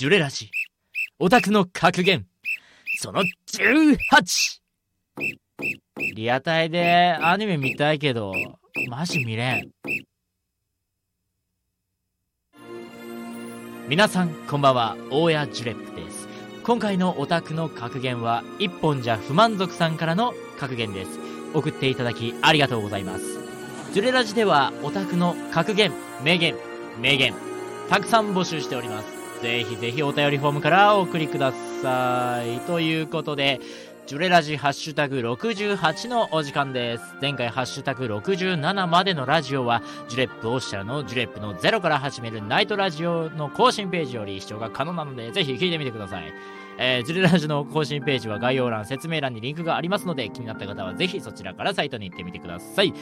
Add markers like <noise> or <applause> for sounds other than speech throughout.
ジュレラジ。オタクの格言。その 18! リアタイでアニメ見たいけどマジ見れん。皆さんこんばんは。大谷ジュレップです。今回のオタクの格言は一本じゃ不満足さんからの格言です。送っていただきありがとうございます。ジュレラジではオタクの格言名言名言たくさん募集しております。ぜひぜひお便りフォームからお送りくださいということでジュレラジハッシュタグ68のお時間です。前回ハッシュタグ67までのラジオは、ジュレップオッシャルのジュレップのゼロから始めるナイトラジオの更新ページより視聴が可能なので、ぜひ聞いてみてください。えー、ジュレラジの更新ページは概要欄、説明欄にリンクがありますので、気になった方はぜひそちらからサイトに行ってみてください。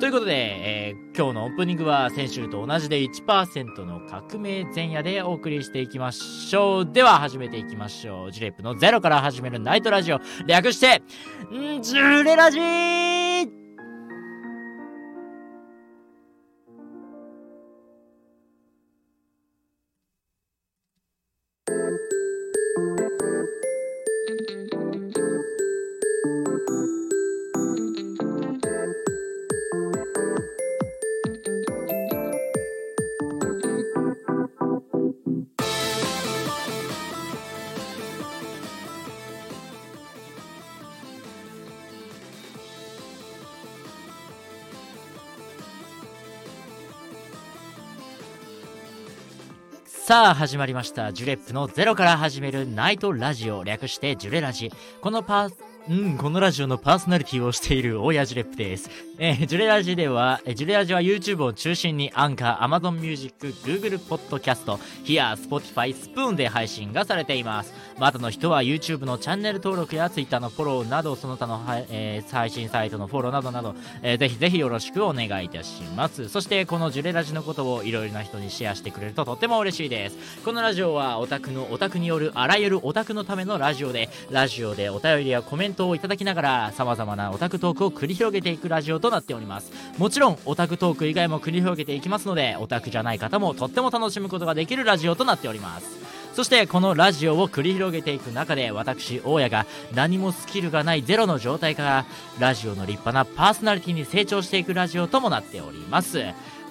ということで、えー、今日のオープニングは先週と同じで1%の革命前夜でお送りしていきましょう。では始めていきましょう。ジュレップのゼロから始めるナイトラジオ。略して、んジュレラジーさあ始まりましたジュレップのゼロから始めるナイトラジオ略してジュレラジこのパーうん、このラジオのパーソナリティをしている大谷ジュレップです。えー、ジュレラジでは、えジュレラジは YouTube を中心にアンカー、Amazon Music、Google Podcast、Here、Spotify、 Spoon で配信がされています。まだの人は YouTube のチャンネル登録や Twitter のフォローなど、その他の、えー、配信サイトのフォローなどなど、えー、ぜひぜひよろしくお願いいたします。そして、このジュレラジのことをいろいろな人にシェアしてくれるととっても嬉しいです。このラジオはオタクのオタクによるあらゆるオタクのためのラジオで、ラジオでお便りやコメントをいただきながら、様々なオタクトークを繰り広げていくラジオとなっており。ますもちろんオタクトーク以外も繰り広げていきますのでオタクじゃない方もとっても楽しむことができるラジオとなっておりますそしてこのラジオを繰り広げていく中で私大家が何もスキルがないゼロの状態からラジオの立派なパーソナリティに成長していくラジオともなっております。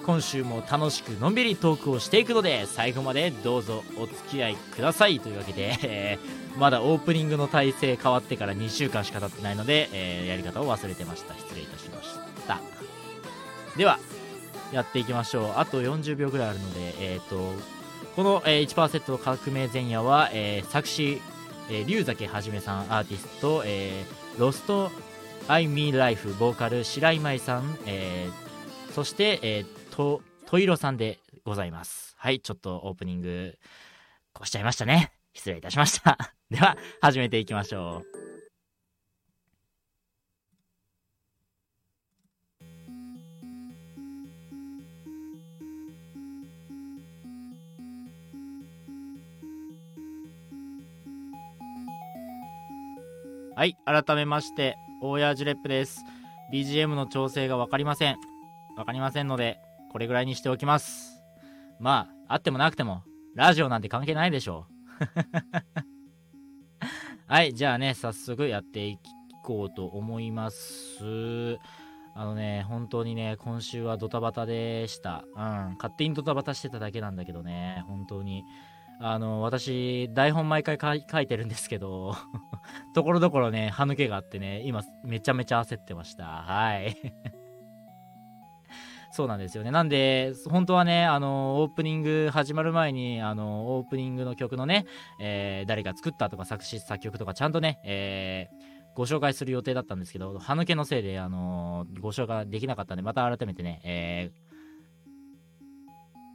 今週も楽しくのんびりトークをしていくので最後までどうぞお付き合いくださいというわけで、えー、まだオープニングの体制変わってから2週間しか経ってないので、えー、やり方を忘れてました。失礼いたしました。ではやっていきましょう。あと40秒ぐらいあるのでえっ、ー、とこの、えー、1%革命前夜は、えー、作詞、えー、龍崎はじめさんアーティスト、えー、ロストアイミーライフボーカル白井舞さん、えー、そして、えー、とといろさんでございます。はいちょっとオープニングこうしちゃいましたね。失礼いたしました。<laughs> では始めていきましょう。はい、改めまして、大谷ジュレップです。BGM の調整が分かりません。分かりませんので、これぐらいにしておきます。まあ、あってもなくても、ラジオなんて関係ないでしょう。<laughs> はい、じゃあね、早速やっていこうと思います。あのね、本当にね、今週はドタバタでした。うん、勝手にドタバタしてただけなんだけどね、本当に。あの、私、台本毎回書いてるんですけど、<laughs> ところどころね、歯抜けがあってね、今、めちゃめちゃ焦ってました。はい。<laughs> そうなんですよね。なんで、本当はね、あの、オープニング始まる前に、あの、オープニングの曲のね、えー、誰が作ったとか作詞作曲とかちゃんとね、えー、ご紹介する予定だったんですけど、歯抜けのせいで、あのご紹介できなかったんで、また改めてね、えー、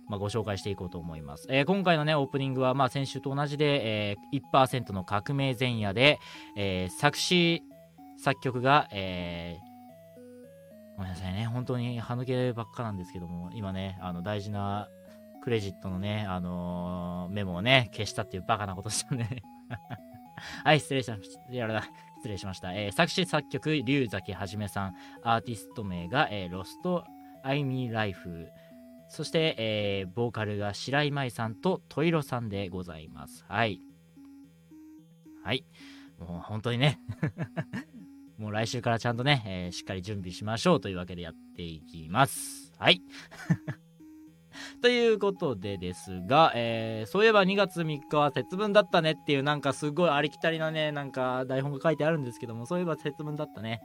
まあ、ご紹介していこうと思います。えー、今回のね、オープニングは、まあ、先週と同じで、えー、1%の革命前夜で、えー、作詞、作曲が、えー、ごめんなさいね、本当に歯抜けばっかなんですけども、今ね、あの、大事なクレジットのね、あのー、メモをね、消したっていうバカなことしたね。<laughs> はい、失礼しました。失礼しました。えー、作詞作曲、龍崎はじめさん。アーティスト名が、えー、ロスト・アイミー・ライフ。そして、えーボーカルが白井舞さんとトイロさんでございます。はい。はい。もう本当にね、<laughs> もう来週からちゃんとね、えーしっかり準備しましょうというわけでやっていきます。はい。ということでですが、えーそういえば2月3日は節分だったねっていうなんかすごいありきたりなね、なんか台本が書いてあるんですけども、そういえば節分だったね。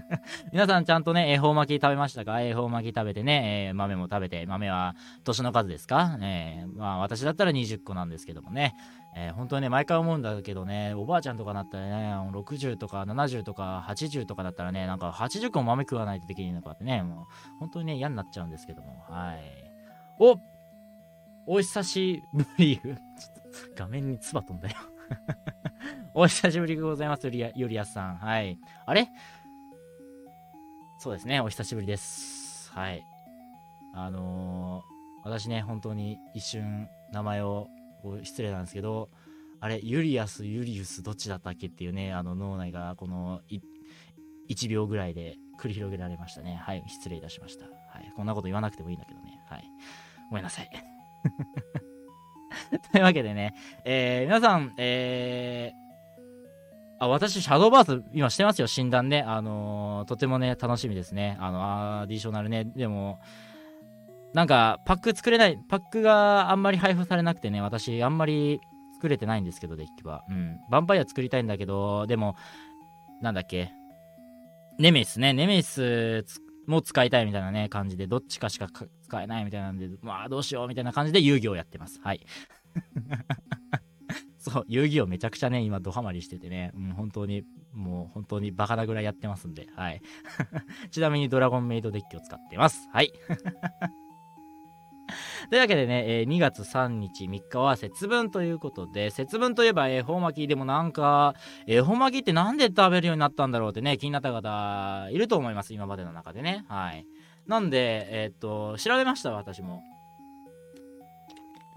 <laughs> 皆さんちゃんとね、恵方巻き食べましたか？恵方巻き食べてね、えー豆も食べて、豆は年の数ですか？えーまあ私だったら20個なんですけどもね、えー本当にね、毎回思うんだけどね、おばあちゃんとかなったらね、60とか70とか80とかだったらね、なんか80個も豆食わないとできるのかってね、もう本当にね、嫌になっちゃうんですけども、はい。おお久しぶり。ちょっと画面に唾飛んだよ。<laughs> お久しぶりでございます、ゆりやさん。はい。あれ？そうですね、お久しぶりです。はい。あのー私ね、本当に一瞬名前を失礼なんですけど、あれ、ユリアス、ユリウス、どっちだったっけっていうね、あの脳内がこの1秒ぐらいで繰り広げられましたね。はい、失礼いたしました。はい、こんなこと言わなくてもいいんだけどね。はい。ごめんなさい。<laughs> というわけでね、えー皆さん、えーあ、私、シャドーバース、今してますよ、診断ね。あのーとてもね、楽しみですね。あの、アディショナルね。でも、なんか、パック作れない、パックがあんまり配布されなくてね、私、あんまり作れてないんですけど、デッキは。うん。ヴァンパイア作りたいんだけど、でも、なんだっけ？ネメシスね。ネメシスも使いたいみたいなね、感じで、どっちかしか使えないみたいなんで、まあ、どうしようみたいな感じで遊戯をやってます。はい。<laughs> そう、遊戯王めちゃくちゃね、今ドハマりしててね、うん、本当に、もう本当にバカなぐらいやってますんで、はい。<laughs> ちなみにドラゴンメイドデッキを使ってます。はい。<laughs> というわけでね、えー2月3日3日は節分ということで、節分といえば恵方巻きでもなんか、恵方巻きってなんで食べるようになったんだろうってね、気になった方いると思います、今までの中でね。はい。なんで、えーっと、調べました、私も。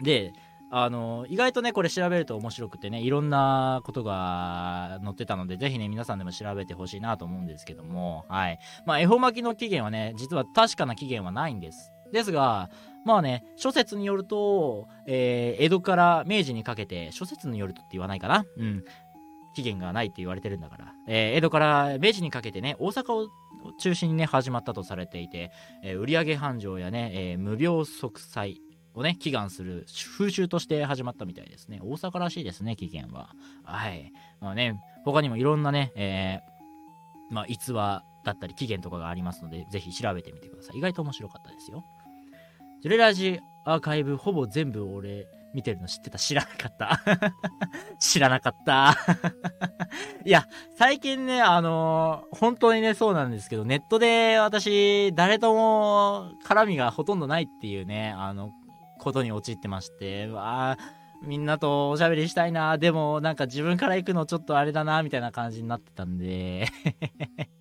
で、あの、意外とね、これ調べると面白くてね、いろんなことが載ってたので、ぜひね、皆さんでも調べてほしいなと思うんですけども、はい。まあ、恵方巻きの起源はね、実は確かな起源はないんです。ですが、まあね、諸説によると、えー江戸から明治にかけて、諸説によるとって言わないかなうん。起源がないって言われてるんだから。えー江戸から明治にかけてね、大阪を中心にね、始まったとされていて、えー売上繁盛やね、えー無病息災をね、祈願する風習として始まったみたいですね。大阪らしいですね、起源は。はい。まあね、他にもいろんなね、えーまあ、逸話だったり起源とかがありますので、ぜひ調べてみてください。意外と面白かったですよ。ジュレラジアーカイブほぼ全部俺見てるの知ってた知らなかった。知らなかった。<laughs> <laughs> いや、最近ね、あのー本当にね、そうなんですけど、ネットで私、誰とも絡みがほとんどないっていうね、あの、ことに陥ってまして、わあみんなとおしゃべりしたいな、でもなんか自分から行くのちょっとあれだな、みたいな感じになってたんで、<laughs>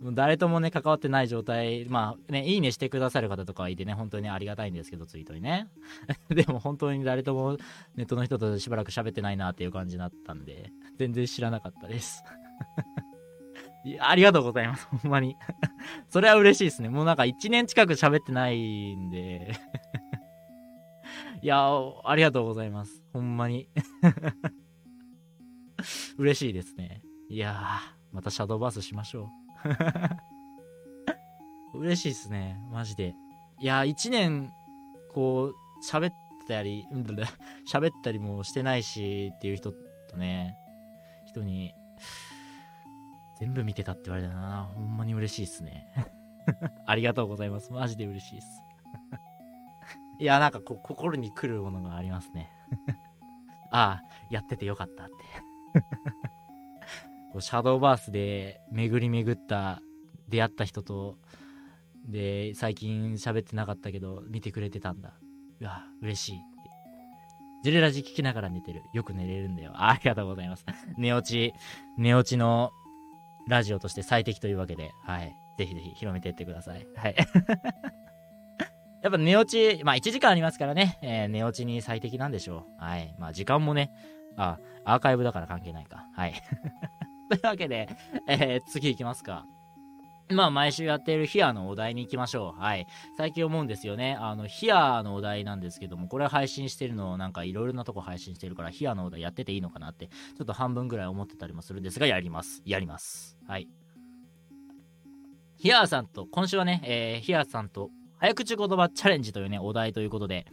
も <laughs> う誰ともね、関わってない状態、まあね、いいねしてくださる方とかいてね、本当にありがたいんですけど、ツイートにね。<laughs> でも本当に誰ともネットの人としばらく喋ってないなっていう感じになったんで、全然知らなかったです。<laughs> いやありがとうございます、ほんまに。それは嬉しいですね。もうなんか1年近く喋ってないんで。いやありがとうございます。ほんまに。嬉しいですね。いやー、またシャドーバースしましょう。<laughs> 嬉しいですね。マジで。いやー、1年、こう、喋ったり、う <laughs> ん喋ったりもしてないしっていう人とね、人に、全部見てたって言われたな。ほんまに嬉しいっすね。<laughs> ありがとうございます。マジで嬉しいっす。いや、なんかこう、心に来るものがありますね。ああ、やっててよかったって。こうシャドーバースで巡り巡った、出会った人と、で、最近喋ってなかったけど、見てくれてたんだ。うわ、嬉しいって。ジュレラジ聞きながら寝てる。よく寝れるんだよ。ありがとうございます。寝落ち、寝落ちのラジオとして最適というわけで、はい。ぜひぜひ広めていってください。はい。<laughs> やっぱ寝落ち、まあ1時間ありますからね、えー寝落ちに最適なんでしょう。はい。まあ時間もね、あ、アーカイブだから関係ないか。はい。というわけで、えー次行きますか。まあ、毎週やっているヒアのお題に行きましょう。はい。最近思うんですよね。あの、ヒアのお題なんですけども、これ配信してるのをなんかいろいろなとこ配信してるから、ヒアのお題やってていいのかなって、ちょっと半分ぐらい思ってたりもするんですが、やります。やります。はい。ヒアさんと、今週はね、えー、ヒアさんと、早口言葉チャレンジというね、お題ということで、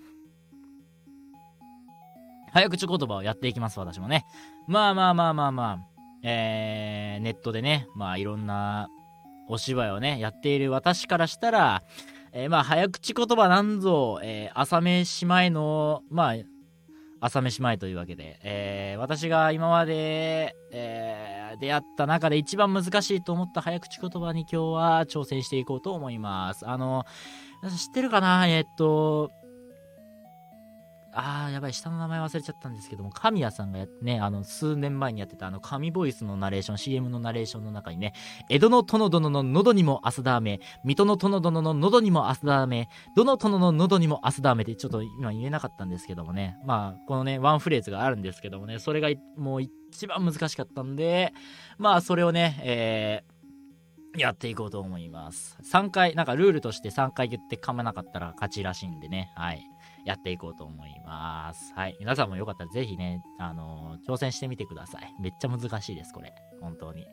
早口言葉をやっていきます、私もね。まあまあまあまあまあ、えー、ネットでね、まあいろんなお芝居をね、やっている私からしたら、えー、まあ、早口言葉なんぞ、えー、朝飯前の、まあ、朝飯前というわけで、えー、私が今まで、えー、出会った中で一番難しいと思った早口言葉に今日は挑戦していこうと思います。あの、知ってるかな？えー、っと、あー、やばい、下の名前忘れちゃったんですけども、神谷さんがね、あの、数年前にやってたあの、神ボイスのナレーション、CM のナレーションの中にね、江戸の殿殿の喉にもアスダーメ、水戸の殿殿の喉にもアスダーメ、どの殿の喉にもアスダーメってちょっと今言えなかったんですけどもね、まあ、このね、ワンフレーズがあるんですけどもね、それがもう一番難しかったんで、まあ、それをね、えー、やっていこうと思います。3回、なんかルールとして3回言って噛まなかったら勝ちらしいんでね。はい。やっていこうと思います。はい。皆さんもよかったらぜひね、あのー、挑戦してみてください。めっちゃ難しいです、これ。本当に。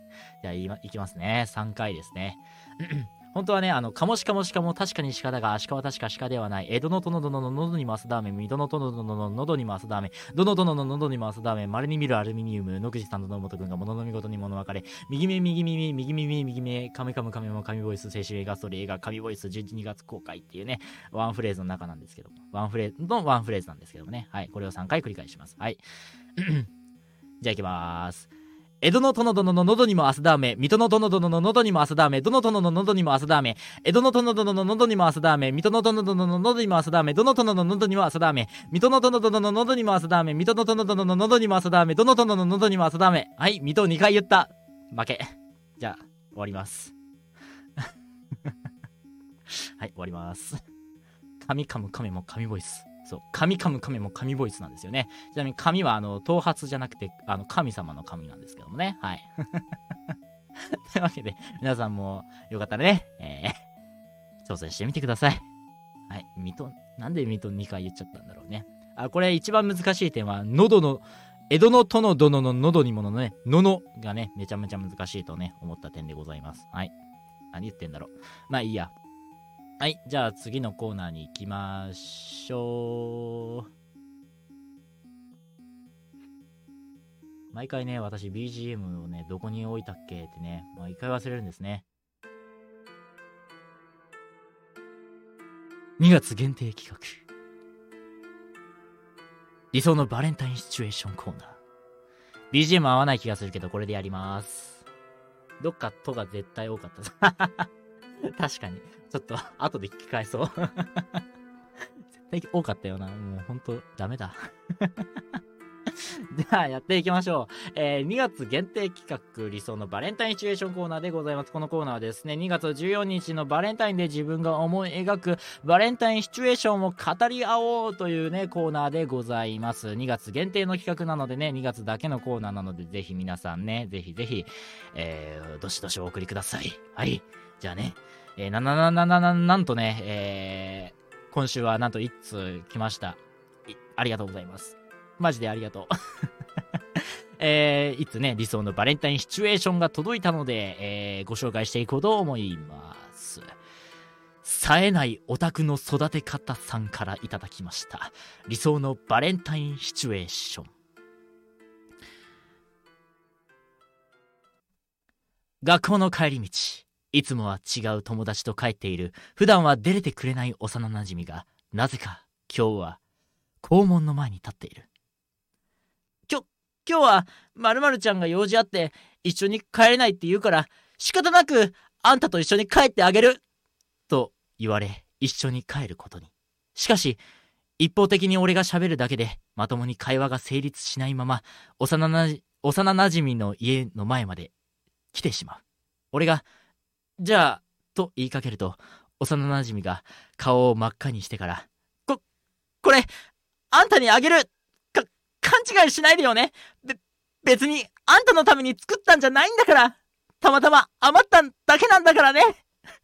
じゃあ、いきますね。3回ですね。<clears throat> 本当はね、あの、かもしかもしかも確かに鹿だが、足利は確か鹿ではない。江戸の殿殿の喉にもすだめ、水戸の殿殿の喉にもすだめ、どの殿の喉にもすだめ、稀に見るアルミニウム、野口さんと野本君が物の見事に物分かれ、右目、右耳、右耳、右目、カメカムカメも神ボイス、青春映画ストーリー映画、神ボイス、12月公開っていうね、ワンフレーズの中なんですけども、ワンフレーズのワンフレーズなんですけどもね、はい、これを3回繰り返します。はい。<clears throat> じゃあ行きまーす。江戸の殿殿の喉にも汗だめ、水戸の殿殿の喉にも汗だめ、どの殿の喉にも汗だめ、江戸の殿殿の喉にも汗だめ、水戸の殿殿の喉にも汗だめ、どの殿の喉にも汗だめ、水戸の殿殿の喉にも汗だめ、水戸の殿殿の喉にも汗だめ、どの殿の喉にも汗だめ。はい、水戸2回言った。負け。じゃあ、終わります。<laughs> はい、終わります。神噛む亀も神ボイス。そう、神噛む神も神ボイスなんですよね。ちなみに神は、あの、頭髪じゃなくて、あの、神様の神なんですけどもね。はい。<laughs> というわけで、皆さんもよかったらね、えー、挑戦してみてください。はい。水戸、なんで水戸2回言っちゃったんだろうね。あ、これ一番難しい点は、喉の、江戸の殿殿の喉にものね、ののがね、めちゃめちゃ難しいとね、思った点でございます。はい。何言ってんだろう。まあいいや。はい、じゃあ次のコーナーに行きましょう。毎回ね、私 BGM をね、どこに置いたっけってね、毎回忘れるんですね。2月限定企画。理想のバレンタインシチュエーションコーナー。BGM 合わない気がするけど、これでやります。どっかとが絶対多かった。<laughs> 確かに。ちょっと、<laughs> 後で聞き返そう。<laughs> 絶対多かったよな。もうほんと、ダメだ。じゃあ、やっていきましょう。えー、2月限定企画、理想のバレンタインシチュエーションコーナーでございます。このコーナーはですね、2月14日のバレンタインで自分が思い描くバレンタインシチュエーションを語り合おうというね、コーナーでございます。2月限定の企画なのでね、2月だけのコーナーなので、ぜひ皆さんね、ぜひぜひ、えー、どしどしお送りください。はい。じゃあね、えー、な、な、な、な、な、な、なんとね、えー、今週はなんと1通来ました。ありがとうございます。マジでありがとう。<laughs> えー、いつね、理想のバレンタインシチュエーションが届いたので、えー、ご紹介していこうと思います。冴えないオタクの育て方さんからいただきました。理想のバレンタインシチュエーション。学校の帰り道。いつもは違う友達と帰っている、普段は出れてくれない幼馴染が、なぜか今日は校門の前に立っている。きょ、今日は〇〇ちゃんが用事あって一緒に帰れないって言うから仕方なくあんたと一緒に帰ってあげると言われ一緒に帰ることに。しかし、一方的に俺が喋るだけでまともに会話が成立しないまま幼なじ幼馴染の家の前まで来てしまう。俺がじゃあ、と言いかけると、幼馴染が顔を真っ赤にしてから、こ、これ、あんたにあげるか、勘違いしないでよねべ、別に、あんたのために作ったんじゃないんだからたまたま余っただけなんだからね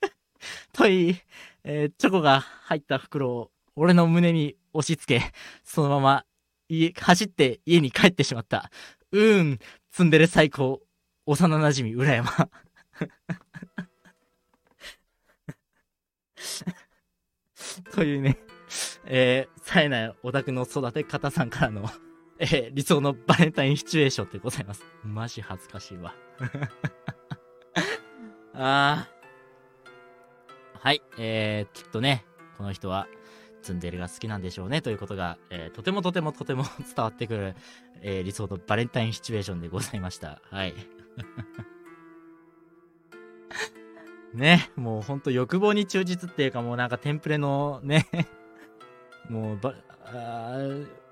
<laughs> と言い、えー、チョコが入った袋を俺の胸に押し付け、そのまま家、走って家に帰ってしまった。うーん、ツンデレ最高。幼馴染浦山。<laughs> というね、えー、冴えないオタクの育て方さんからのえー、理想のバレンタインシチュエーションでございます。マジ恥ずかしいわ。<laughs> あー。はい、えー、きっとね、この人は、ツンデレが好きなんでしょうねということが、えー、とてもとてもとても <laughs> 伝わってくる、えー、理想のバレンタインシチュエーションでございました。はい。ね、もうほんと欲望に忠実っていうかもうなんかテンプレのね <laughs> もうば、あ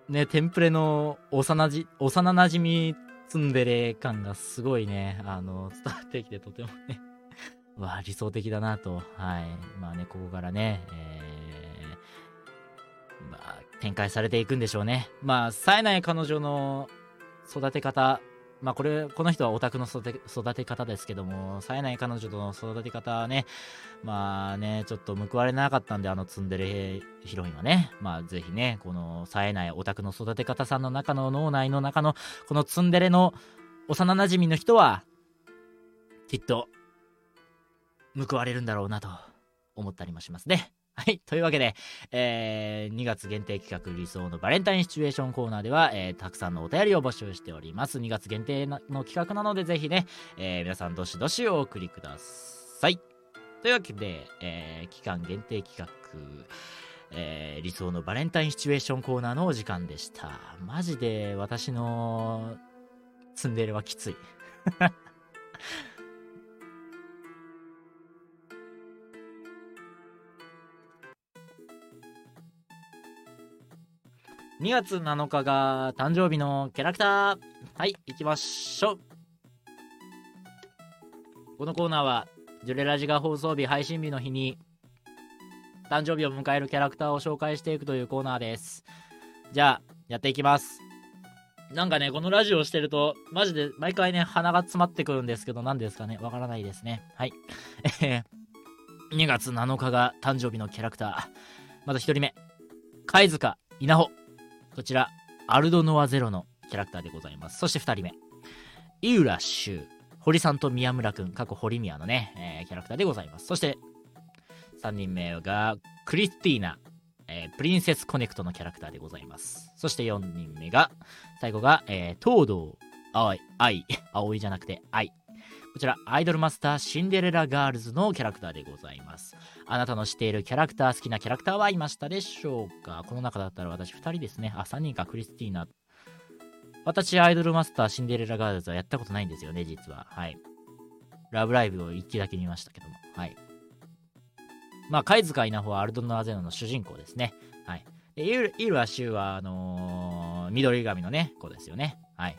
ね、テンプレの幼じ幼馴染みツンデレ感がすごいね、あの、伝わってきてとてもね <laughs> わ理想的だなと。はい。まあね、ここからね、えー、まあ、展開されていくんでしょうね。まあ、冴えない彼女の育て方まあこれ、この人はオタクの育て方ですけども、冴えない彼女との育て方はね、まあね、ちょっと報われなかったんで、あのツンデレヒロインはね、まあぜひね、この冴えないオタクの育て方さんの中の脳内の中の、このツンデレの幼馴染の人は、きっと、報われるんだろうなと思ったりもしますね。はい。というわけで、えー、2月限定企画理想のバレンタインシチュエーションコーナーでは、えー、たくさんのお便りを募集しております。2月限定の企画なので、ぜひね、えー、皆さんどしどしお送りください。というわけで、えー、期間限定企画、えー、理想のバレンタインシチュエーションコーナーのお時間でした。マジで私のツンデレはきつい。2月7日が誕生日のキャラクター。はい、行きましょう。このコーナーは、ジュレラジが放送日、配信日の日に、誕生日を迎えるキャラクターを紹介していくというコーナーです。じゃあ、やっていきます。なんかね、このラジオをしてると、マジで毎回ね、鼻が詰まってくるんですけど、何ですかね？わからないですね。はい。<laughs> 2月7日が誕生日のキャラクター。まず1人目。界塚伊奈帆。こちら、アルドノアゼロのキャラクターでございます。そして2人目、井浦秀、堀さんと宮村くん、過去堀宮のね、えー、キャラクターでございます。そして、3人目が、クリスティーナ、えー、プリンセスコネクトのキャラクターでございます。そして4人目が、最後が、えー、東堂、葵、愛、葵じゃなくて愛。こちら、アイドルマスターシンデレラガールズのキャラクターでございます。あなたの知っているキャラクター、好きなキャラクターはいましたでしょうか？この中だったら私2人ですね。あ、3人か、クリスティーナ。私、アイドルマスターシンデレラガールズはやったことないんですよね、実は。はい。ラブライブを1期だけ見ましたけども。はい。まあ、貝塚稲穂はアルドノアゼノの主人公ですね。はい。でイルアシュは、あのー、緑髪のね、子ですよね。はい。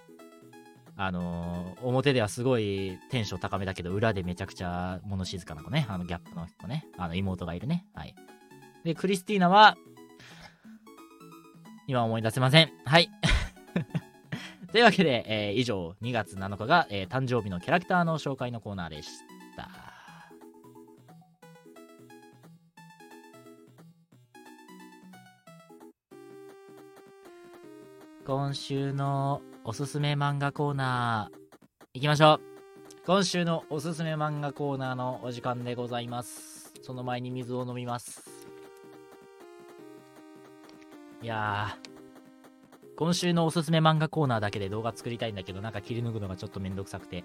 あのー、表ではすごいテンション高めだけど、裏でめちゃくちゃ物静かな子ね。あのギャップの子ね。あの妹がいるね。はい。で、クリスティーナは、今思い出せません。はい。<laughs> というわけで、えー、以上、2月7日が、えー、誕生日のキャラクターの紹介のコーナーでした。今週のおすすめ漫画コーナー、行きましょう。今週のおすすめ漫画コーナーのお時間でございます。その前に水を飲みます。いやー、今週のおすすめ漫画コーナーだけで動画作りたいんだけど、なんか切り抜くのがちょっとめんどくさくて。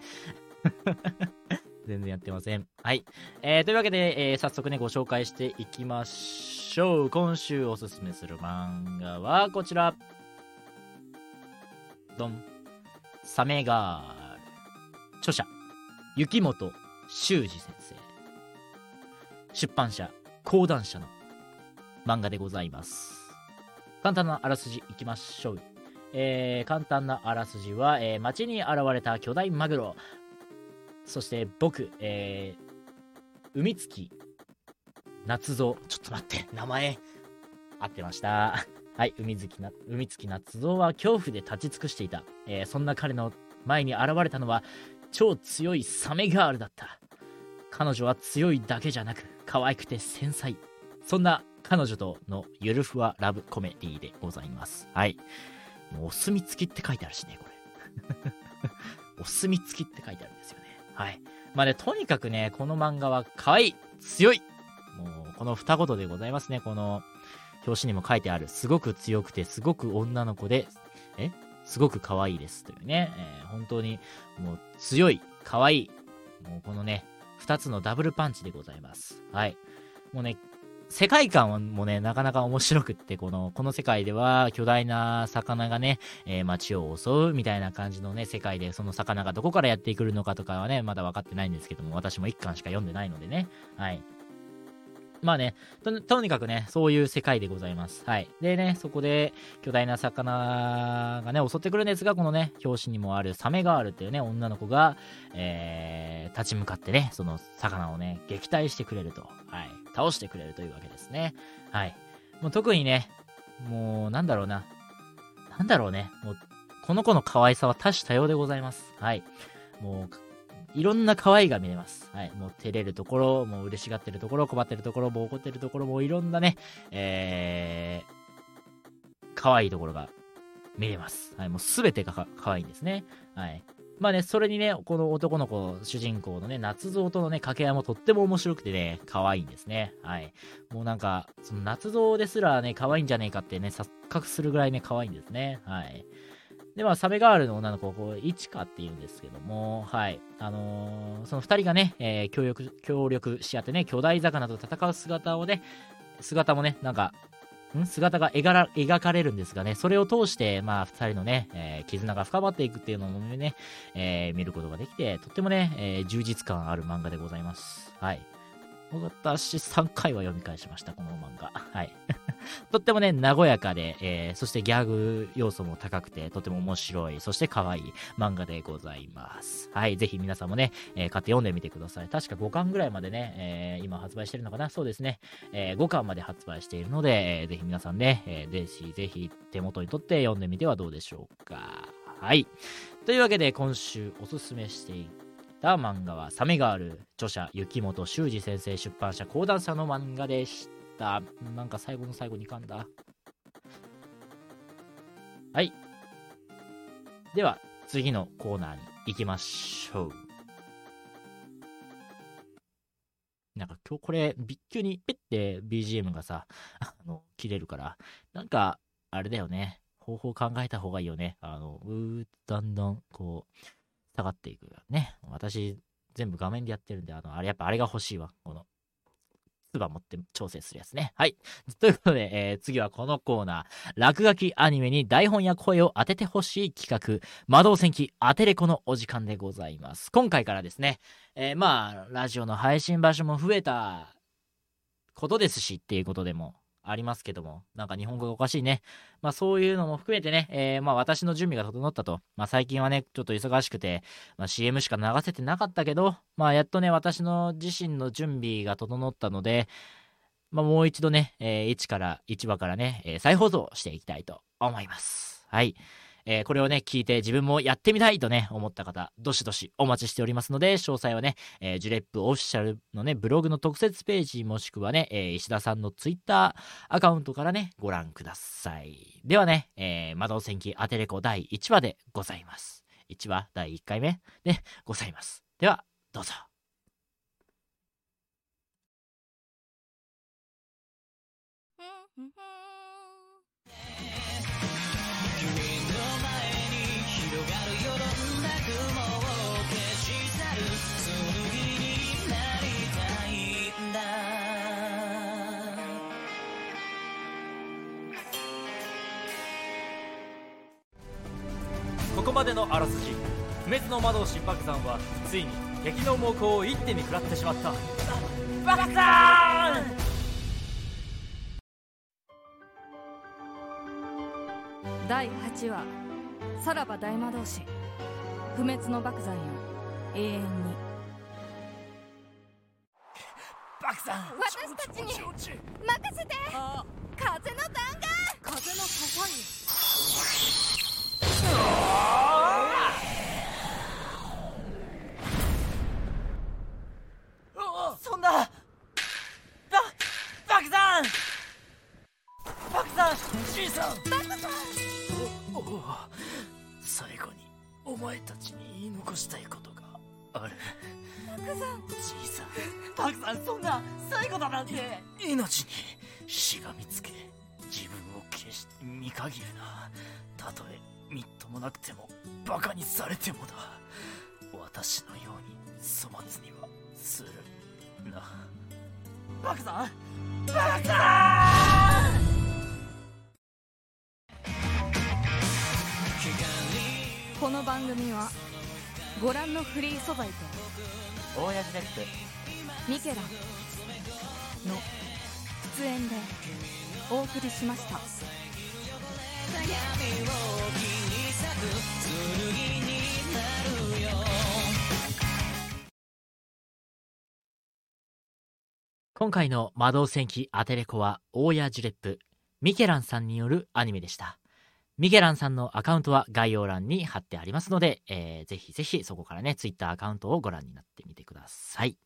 <laughs> 全然やってません。はい。えー、というわけで、えー、早速ね、ご紹介していきましょう。今週おすすめする漫画はこちら。ドン。サメガール。著者、雪本修二先生。出版社、講談社の漫画でございます。簡単なあらすじいきましょう。えー、簡単なあらすじは、えー、街に現れた巨大マグロ。そして僕、えー、海月夏蔵。ちょっと待って、名前、合ってました。はい、海月な、海月夏蔵は恐怖で立ち尽くしていた。えー、そんな彼の前に現れたのは、超強いサメガールだった。彼女は強いだけじゃなく可愛くて繊細。そんな彼女とのゆるふわラブコメディでございます。はい。もうお墨付きって書いてあるしねこれ。<laughs> お墨付きって書いてあるんですよね。はい。まあねとにかくねこの漫画は可愛い強い。もうこの二言でございますねこの表紙にも書いてあるすごく強くてすごく女の子でえ？すごく可愛いですというね、えー、本当にもう強い、可愛い、もうこのね、2つのダブルパンチでございます。はい。もうね、世界観もね、なかなか面白くって、この、この世界では巨大な魚がね、えー、街を襲うみたいな感じのね、世界で、その魚がどこからやってくるのかとかはね、まだ分かってないんですけども、私も1巻しか読んでないのでね、はい。まあねと、とにかくね、そういう世界でございます。はい。でね、そこで巨大な魚がね、襲ってくるんですが、このね、表紙にもあるサメガールっていうね、女の子が、えー、立ち向かってね、その魚をね、撃退してくれると。はい。倒してくれるというわけですね。はい。もう特にね、もう、なんだろうな。なんだろうね。もう、この子の可愛さは多種多様でございます。はい。もう、いろんな可愛いが見れます。はい。もう照れるところ、もう嬉しがってるところ、困ってるところ、もう怒ってるところ、もういろんなね、えー、可愛いところが見れます。はい。もうすべてがか可愛いんですね。はい。まあね、それにね、この男の子、主人公のね、夏蔵とのね、掛け合いもとっても面白くてね、可愛いんですね。はい。もうなんか、その夏蔵ですらね、可愛いんじゃねえかってね、錯覚するぐらいね、可愛いんですね。はい。で、まあ、サメガールの女の子、こう、イチカって言うんですけども、はい。あのー、その二人がね、えー、協力、協力し合ってね、巨大魚と戦う姿をね、姿もね、なんか、ん？姿が描かれるんですがね、それを通して、まあ、二人のね、えー、絆が深まっていくっていうのもね、えー、見ることができて、とってもね、えー、充実感ある漫画でございます。はい。私3回は読み返しました、この漫画。はい。<laughs> とってもね、和やかで、えー、そしてギャグ要素も高くて、とても面白い、そして可愛い漫画でございます。はい、ぜひ皆さんもね、えー、買って読んでみてください。確か5巻ぐらいまでね、えー、今発売してるのかな？そうですね。えー、5巻まで発売しているので、えー、ぜひ皆さんね、えー、ぜひぜひ手元に取って読んでみてはどうでしょうか。はい。というわけで、今週おすすめしていくた漫画は、サメガール、著者、雪本修二先生、出版社、講談社の漫画でした。。なんか最後の最後に噛んだ。はい。では、次のコーナーに行きましょう。なんか今日これ、ビッキュにペッて BGM がさ、あの、切れるから、なんか、あれだよね。方法考えた方がいいよね。あの、うー、だんだん、こう、下がっていくね。私、全部画面でやってるんで、あの、あれ、やっぱあれが欲しいわ。この、唾持って調整するやつね。はい。ということで、えー、次はこのコーナー。落書きアニメに台本や声を当ててほしい企画、魔導戦記アテレコのお時間でございます。今回からですね、えー、まあ、ラジオの配信場所も増えたことですしっていうことでもありますけども、なんか日本語がおかしいね。まあそういうのも含めてね、えー、まあ私の準備が整ったと。まあ最近はね、ちょっと忙しくて、まあ CM しか流せてなかったけど、まあやっとね、私の自身の準備が整ったので、まあもう一度ね、えー、1から、1話からね、えー、再放送していきたいと思います。はい。えー、これをね、聞いて自分もやってみたいとね、思った方、どしどしお待ちしておりますので、詳細はね、えー、ジュレップオフィシャルのね、ブログの特設ページ、もしくはね、えー、石田さんのツイッターアカウントからね、ご覧ください。ではね、えー、魔導戦記アテレコ第1話でございます。1話第1回目でございます。では、どうぞ。こまでのあらすじ。不滅の魔導士爆山はついに敵の猛攻を一手に食らってしまった。爆山第8話さらば大魔導士。不滅の爆山よ永遠に。爆山私たちに任せて！風の弾丸！風のサフじいさんさんおお最後にお前たちに言い残したいことがあるバクさんじいさんクさんそんな最後だなんて命にしがみつけ自分を決して見限るなたとえみっともなくてもバカにされてもだ私のように粗末にはするなバクさんバクさんこの番組はご覧のフリー素材と大谷ジレップミケランの出演でお送りしました。今回の魔導戦記アテレコは大谷ジュレップミケランさんによるアニメでしたミケランさんのアカウントは概要欄に貼ってありますので、えーぜひぜひそこからね、ツイッターアカウントをご覧になってみてください。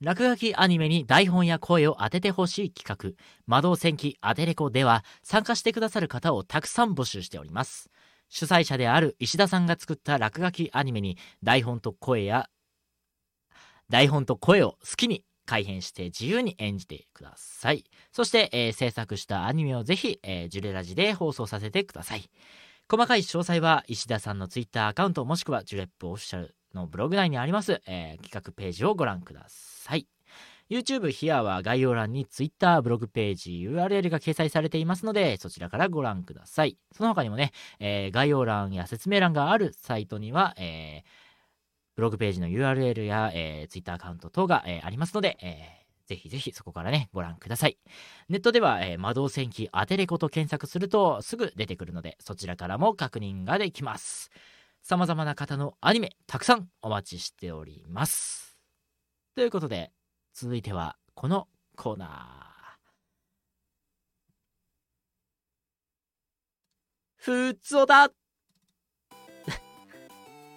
落書きアニメに台本や声を当ててほしい企画、魔導戦記アテレコでは参加してくださる方をたくさん募集しております。主催者である石田さんが作った落書きアニメに台本と声や台本と声を好きに改変して自由に演じてください。そして、えー制作したアニメをぜひ、えージュレラジで放送させてください。細かい詳細は石田さんのツイッターアカウントもしくはジュレップオフィシャルのブログ内にあります、えー企画ページをご覧ください。YouTube ヒアは概要欄に Twitter ブログページ URL が掲載されていますのでそちらからご覧ください。その他にもね、えー概要欄や説明欄があるサイトには、えーブログページの URL や、えー、Twitter アカウント等が、えーありますので、えーぜひぜひそこからね、ご覧ください。ネットでは、えー魔導戦記アテレコと検索するとすぐ出てくるので、そちらからも確認ができます。様々な方のアニメ、たくさんお待ちしております。ということで、続いてはこのコーナー。ふつおだ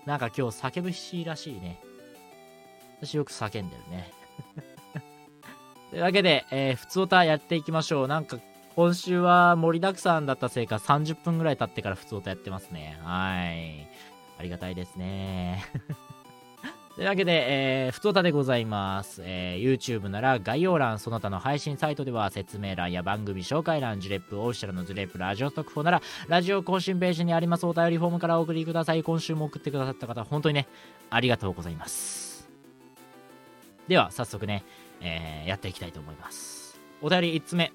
なんか今日叫ぶ日らしいね。私よく叫んでるね。<laughs> というわけで、えー、普通歌やっていきましょう。なんか今週は盛りだくさんだったせいか30分ぐらい経ってから普通歌やってますね。はい。ありがたいですね。というわけで、えー、ふつおたでございます、えー YouTube なら概要欄、その他の配信サイトでは説明欄や番組紹介欄、ジュレップ、オフィシャルのジュレップ、ラジオ特報なら、ラジオ更新ページにありますお便りフォームからお送りください。今週も送ってくださった方、本当にね、ありがとうございます。では、早速ね、えーやっていきたいと思います。お便り1つ目。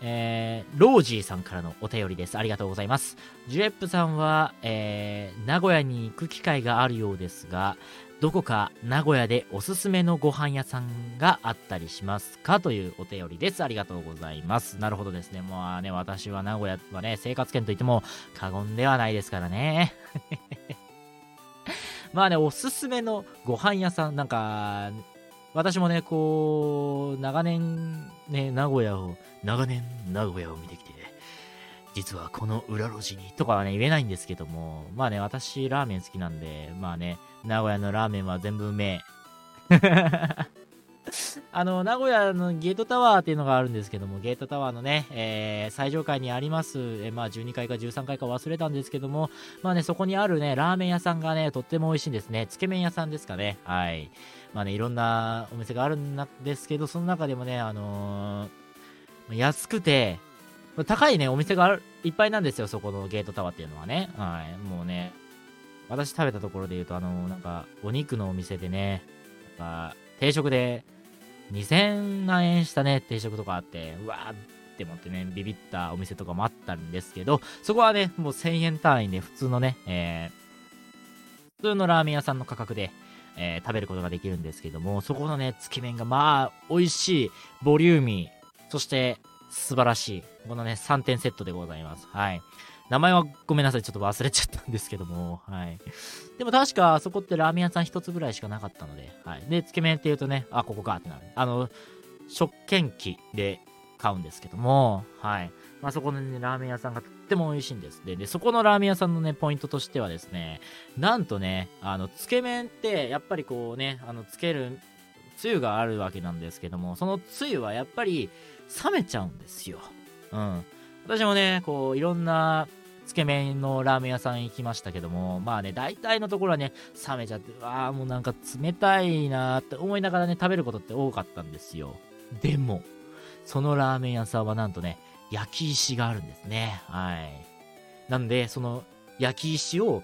えーロージーさんからのお便りです。ありがとうございます。ジュレップさんは、えー名古屋に行く機会があるようですが、どこか名古屋でおすすめのご飯屋さんがあったりしますかというお便りです。ありがとうございます。なるほどですね。もうね、私は名古屋はね、生活圏といっても過言ではないですからね。<laughs> まあね、おすすめのご飯屋さん、なんか、私もね、こう、長年、ね、名古屋を、長年、名古屋を見てきて、実はこの裏路地に、とかはね、言えないんですけども、まあね、私、ラーメン好きなんで、まあね、名古屋のラーメンは全部うめえ。<laughs> あの、名古屋のゲートタワーっていうのがあるんですけども、ゲートタワーのね、えー最上階にあります、えーまあ12階か13階か忘れたんですけども、まあね、そこにあるね、ラーメン屋さんがね、とっても美味しいんですね。つけ麺屋さんですかね。はい。まあね、いろんなお店があるんですけど、その中でもね、あのー安くて、高いね、お店があるいっぱいなんですよ、そこのゲートタワーっていうのはね。はい。もうね、私食べたところで言うと、あのーなんか、お肉のお店でね、なんか、定食で、2000万円したね、定食とかあって、うわーって思ってね、ビビったお店とかもあったんですけど、そこはね、もう1000円単位で普通のね、えー、普通のラーメン屋さんの価格で、えー食べることができるんですけども、そこのね、つけ麺がまあ、美味しい、ボリューミー、そして素晴らしい、このね、3点セットでございます。はい。名前はごめんなさい、ちょっと忘れちゃったんですけども、はい。でも確か、そこってラーメン屋さん一つぐらいしかなかったので、はい。で、つけ麺って言うとね、あ、ここかってなる。あの、食券機で買うんですけども、はい。まあ、そこのね、ラーメン屋さんがっても美味しいんです。で、でそこのラーメン屋さんのね、ポイントとしてはですね、なんとね、あの、つけ麺って、やっぱりこうね、あの、つける、つゆがあるわけなんですけども、そのつゆはやっぱり冷めちゃうんですよ。うん。私もね、こう、いろんなつけ麺のラーメン屋さん行きましたけども、まあね、大体のところはね、冷めちゃって、わあ、もうなんか冷たいなって思いながらね、食べることって多かったんですよ。でも、そのラーメン屋さんはなんとね、焼き石があるんですね。はい。なんで、その焼き石を、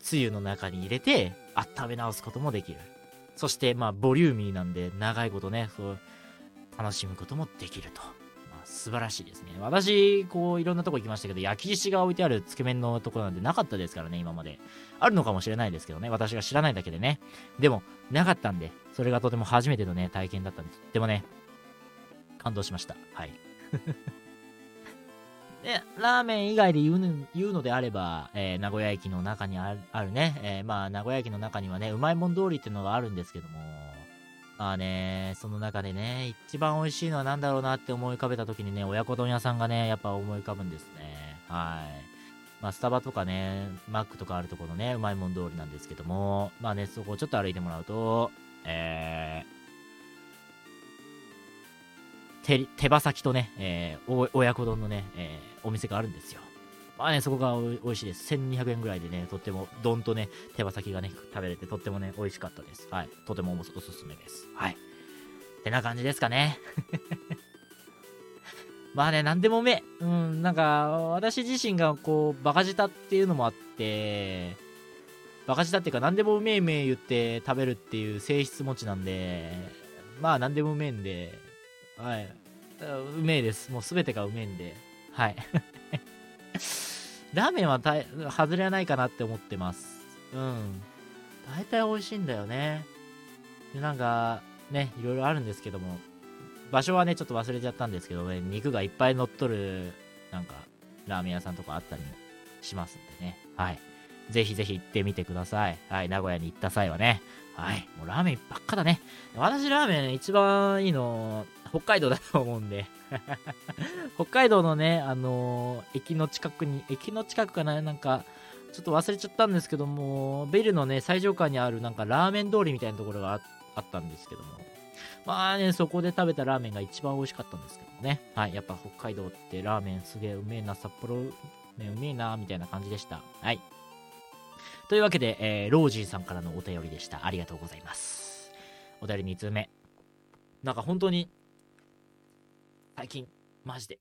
つゆの中に入れて、温め直すこともできる。そして、まあ、ボリューミーなんで、長いことね、そう、楽しむこともできると。まあ、素晴らしいですね。私、こう、いろんなとこ行きましたけど、焼き石が置いてあるつけ麺のとこなんてなかったですからね、今まで。あるのかもしれないですけどね、私が知らないだけでね。でも、なかったんで、それがとても初めてのね、体験だったんで、とってもね、感動しました。はい。<laughs> で、ラーメン以外で言う言うのであれば、えー、名古屋駅の中にあるね、えー、まあ、名古屋駅の中にはね、うまいもん通りっていうのがあるんですけども、まあね、その中でね、一番美味しいのは何だろうなって思い浮かべた時にね、親子丼屋さんがね、やっぱ思い浮かぶんですね。はい。まあ、スタバとかね、マックとかあるところのね、うまいもん通りなんですけども、まあね、そこをちょっと歩いてもらうと、えー、手、手羽先とね、えー、親子丼のね、えー、お店があるんですよ。まあね、そこが美味しいです。1200円ぐらいでね、とっても、丼とね、手羽先がね、食べれてとってもね、美味しかったです。はい。とてもおすすめです。はい。ってな感じですかね。<laughs> まあね、なんでもめうん、なんか、私自身がこう、バカ舌っていうのもあって、バカ舌っていうか、なんでもうめえめえ言って食べるっていう性質持ちなんで、まあ、なんでもうめえんで、はい。うめえです。もうすべてがうめえんで、はい。<laughs> ラーメンはた外れはないかなって思ってます。うん。大体美味しいんだよね。で、なんか、ね、いろいろあるんですけども、場所はね、ちょっと忘れちゃったんですけどね、肉がいっぱい乗っとる、なんか、ラーメン屋さんとかあったりもしますんでね。はい。ぜひぜひ行ってみてください。はい。名古屋に行った際はね。はい。もうラーメンばっかだね。私ラーメン一番いいの、北海道だと思うんで <laughs> 北海道のね、あのー、駅の近くに、駅の近くかな、なんか、ちょっと忘れちゃったんですけども、ビルのね、最上階にあるなんかラーメン通りみたいなところがあったんですけども、まあね、そこで食べたラーメンが一番美味しかったんですけどもね。はい、やっぱ北海道ってラーメンすげえうめえな、札幌、ね、うめえな、みたいな感じでした。はい。というわけで、えー、ロージーさんからのお便りでした。ありがとうございます。お便り2通目。なんか本当に、最近、マジで。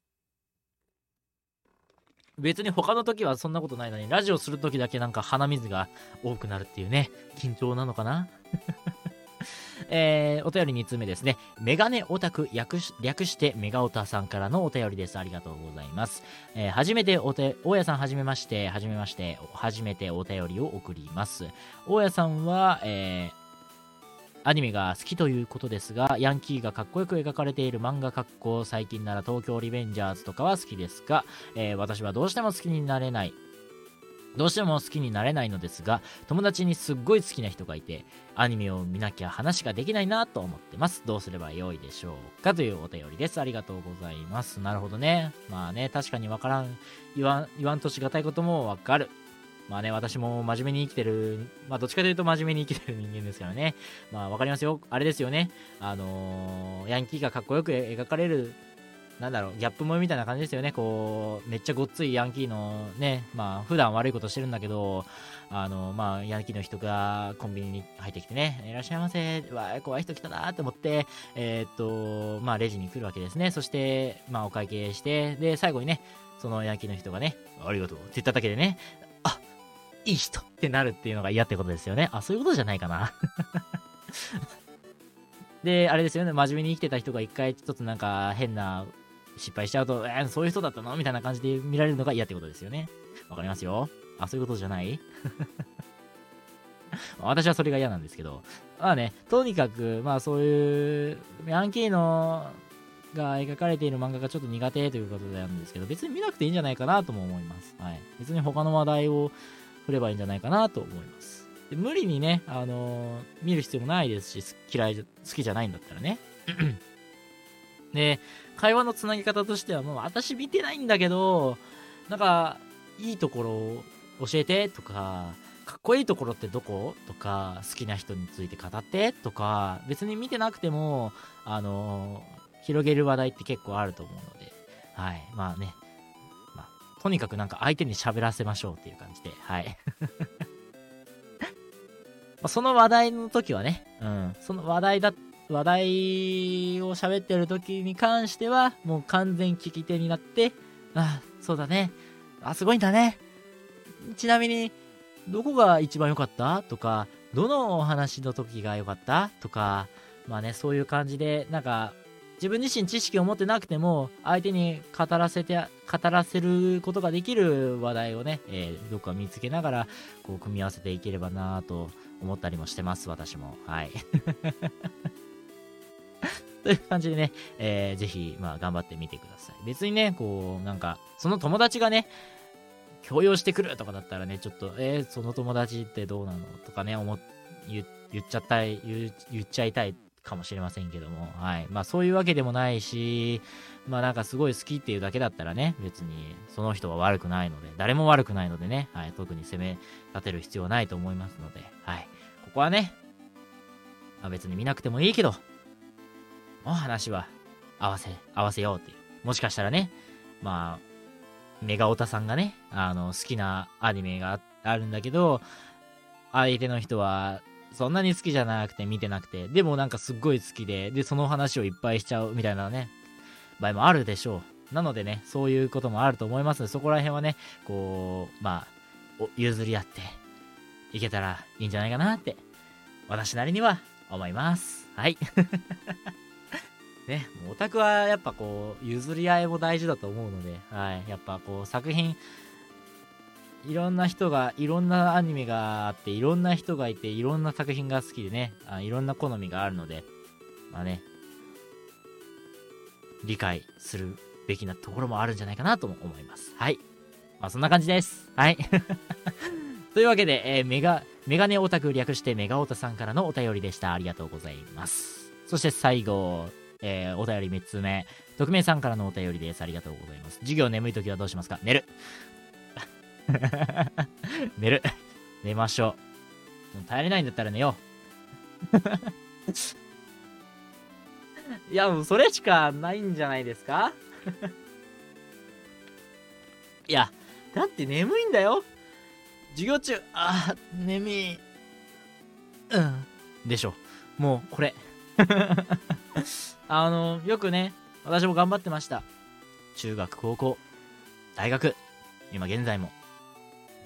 別に他の時はそんなことないのに、ラジオする時だけなんか鼻水が多くなるっていうね、緊張なのかな？<laughs> えー、お便り2つ目ですね。メガネオタク略し略してメガオタさんからのお便りです。ありがとうございます。えー、初めておて、大家さんはじめまして、はじめまして、初めてお便りを送ります。大家さんは、えー、アニメが好きということですが、ヤンキーがかっこよく描かれている漫画格好、最近なら東京リベンジャーズとかは好きですが、えー、私はどうしても好きになれない、どうしても好きになれないのですが、友達にすっごい好きな人がいて、アニメを見なきゃ話ができないなと思ってます。どうすればよいでしょうか？というお便りです。ありがとうございます。なるほどね。まあね、確かにわからん、言わん、言わんとしがたいこともわかる。まあね、私も真面目に生きてる、まあどっちかというと真面目に生きてる人間ですからね。まあわかりますよ。あれですよね。あのー、ヤンキーがかっこよく描かれるなんだろう、ギャップ萌えみたいな感じですよね。こう、めっちゃごっついヤンキーのね、まあ、普段悪いことしてるんだけど、あの、まあ、ヤンキーの人がコンビニに入ってきてね、いらっしゃいませ、わ怖い人来たなと思って、えー、っと、まあ、レジに来るわけですね。そして、まあ、お会計して、で、最後にね、そのヤンキーの人がね、ありがとうって言っただけでね、いい人ってなるっていうのが嫌ってことですよね。あ、そういうことじゃないかな。<laughs> で、あれですよね、真面目に生きてた人が一回ちょっとなんか変な失敗しちゃうと、えー、そういう人だったのみたいな感じで見られるのが嫌ってことですよね。わかりますよあ、そういうことじゃない？<laughs> 私はそれが嫌なんですけど。まあね、とにかく、まあそういう、ヤンキーの、が描かれている漫画がちょっと苦手ということなんですけど、別に見なくていいんじゃないかなとも思います。はい。別に他の話題を振ればいいんじゃないかなと思います。で無理にね、あのー、見る必要もないですし、嫌い、好きじゃないんだったらね。<clears throat> で、会話のつなぎ方としては、もう私見てないんだけど、なんか、いいところを教えてとか、かっこいいところってどことか、好きな人について語ってとか、別に見てなくても、あの広げる話題って結構あると思うので、はい。まあね、とにかくなんか相手に喋らせましょうっていう感じで、はい。<laughs> その話題の時はね、うん、その話題だ、話題を喋ってる時に関しては、もう完全聞き手になって、あ、そうだね。あ、すごいんだね。ちなみに、どこが一番良かった？とか、どのお話の時が良かった？とか、まあね、そういう感じで、なんか、自分自身知識を持ってなくても、相手に語らせて、語らせることができる話題をね、えー、どっか見つけながら、こう、組み合わせていければなと思ったりもしてます、私も。はい。<laughs> という感じでね、えー、ぜひ、まあ、頑張ってみてください。別にね、こう、なんか、その友達がね、強要してくるとかだったらね、ちょっと、えー、その友達ってどうなのとかね、思言言っちゃったい言、言っちゃいたいかもしれませんけども、はい。まあそういうわけでもないし、まあなんかすごい好きっていうだけだったらね、別にその人は悪くないので、誰も悪くないのでね、はい。特に攻め立てる必要はないと思いますので、はい。ここはね、まあ、別に見なくてもいいけど、もう話は合わせ、合わせようっていう。もしかしたらね、まあ、メガオタさんがね、あの、好きなアニメがあるんだけど、相手の人はそんなに好きじゃなくて見てなくて、でもなんかすっごい好きで、で、その話をいっぱいしちゃうみたいなね、場合もあるでしょう。なのでね、そういうこともあると思いますので、そこら辺はね、こう、まあ、譲り合っていけたらいいんじゃないかなって、私なりには思います。はい。<laughs> ね、オタクはやっぱこう、譲り合いも大事だと思うので、はい。やっぱこう、作品、いろんな人が、いろんなアニメがあって、いろんな人がいて、いろんな作品が好きでね、あいろんな好みがあるので、まあね、理解するべきなところもあるんじゃないかなとも思います。はい。まあそんな感じです。はい。<laughs> というわけで、えー、メガ、メガネオタク略してメガオタさんからのお便りでした。ありがとうございます。そして最後、えー、お便り3つ目。匿名さんからのお便りです。ありがとうございます。授業眠い時はどうしますか？寝る。<laughs> 寝る。寝ましょう。もう耐えれないんだったら寝よう。<laughs> いや、もうそれしかないんじゃないですか？<laughs> いや、だって眠いんだよ。授業中、あ眠い。うん。でしょ。もう、これ。あの、よくね、私も頑張ってました。中学、高校、大学、今現在も、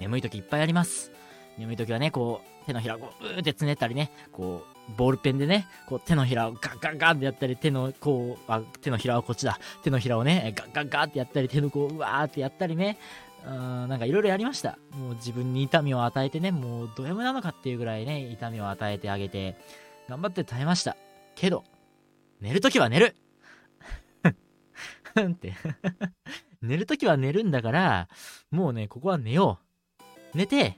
眠い時いっぱいあります。眠い時はね、こう、手のひらをこう、うーってつねったりね、こう、ボールペンでね、こう、手のひらをガンガンガンってやったり、手の、こう、あ、手のひらはこっちだ。手のひらをね、ガンガンガンってやったり、手のこう、うわーってやったりね、うん、なんかいろいろやりました。もう自分に痛みを与えてね、もうド M なのかっていうぐらいね、痛みを与えてあげて、頑張って耐えました。けど、寝るときは寝るって寝るときは寝るんだから、もうね、ここは寝よう。寝て、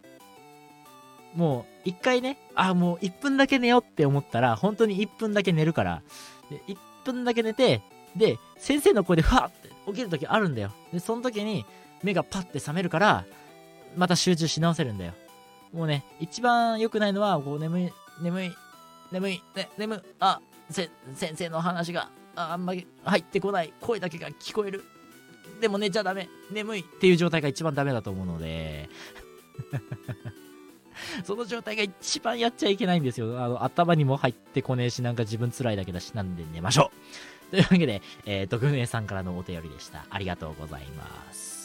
もう一回ね、あ、もう1分だけ寝ようって思ったら、本当に1分だけ寝るから、で1分だけ寝て、で、先生の声でファーって起きるときあるんだよ。で、その時に目がパッて覚めるから、また集中し直せるんだよ。もうね、一番良くないのは、こう眠い、眠い、眠い、ね、眠い、あ、せ先生の話があんまり入ってこない声だけが聞こえるでも寝ちゃダメ眠いっていう状態が一番ダメだと思うので <laughs> その状態が一番やっちゃいけないんですよあの頭にも入ってこねえしなんか自分辛いだけだしなんで寝ましょう <laughs> というわけで、えー、徳明さんからのお便りでしたありがとうございます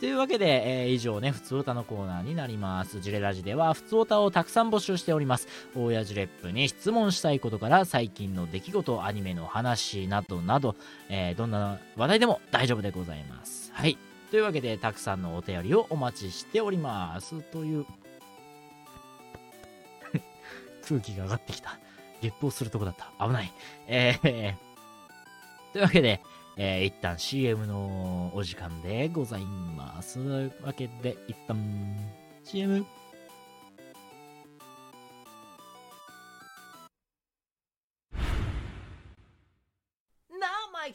というわけで、えー、以上ね、ふつおたのコーナーになります。ジュレラジでは、ふつおたをたくさん募集しております。大家ジュレップに質問したいことから、最近の出来事、アニメの話などなど、えー、どんな話題でも大丈夫でございます。はい。というわけで、たくさんのお便りをお待ちしております。という、<laughs> 空気が上がってきた。ゲップをするとこだった。危ない。えー、<laughs> というわけで、えー、一旦 CM のお時間でございます。というわけで、一旦 CM。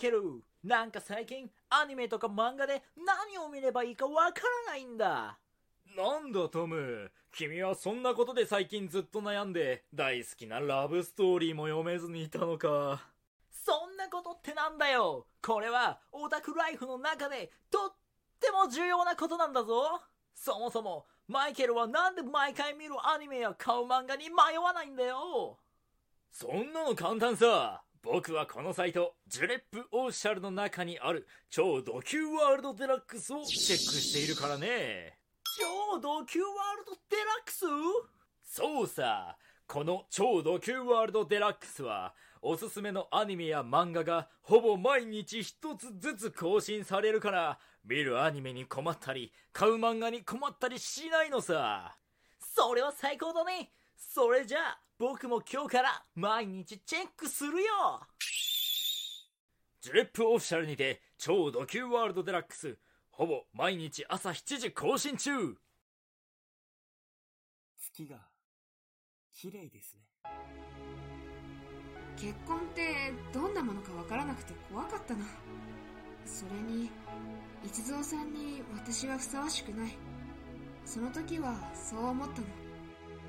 あ、マイケルなんか最近アニメとか漫画で何を見ればいいかわからないんだ。なんだトム。君はそんなことで最近ずっと悩んで大好きなラブストーリーも読めずにいたのか。そんなことってなんだよ。これはオタクライフの中でとってもも重要なことなんだぞ。そもそもマイケルはなんで毎回見るアニメや買う漫画に迷わないんだよ。そんなの簡単さ僕はこのサイトジュレップオーシャルの中にある超ド級ワールドデラックスをチェックしているからね。超ド級ワールドデラックス？そうさ。この超ド級ワールドデラックスはおすすめのアニメや漫画がほぼ毎日一つずつ更新されるから見るアニメに困ったり買う漫画に困ったりしないのさ。それは最高だね。それじゃあ僕も今日から毎日チェックするよ。ジュレップオフィシャルにて超ド級ワールドデラックス。ほぼ毎日朝7時更新中。月が綺麗ですね。結婚ってどんなものかわからなくて怖かったな。それに一蔵さんに私はふさわしくない。その時はそう思ったの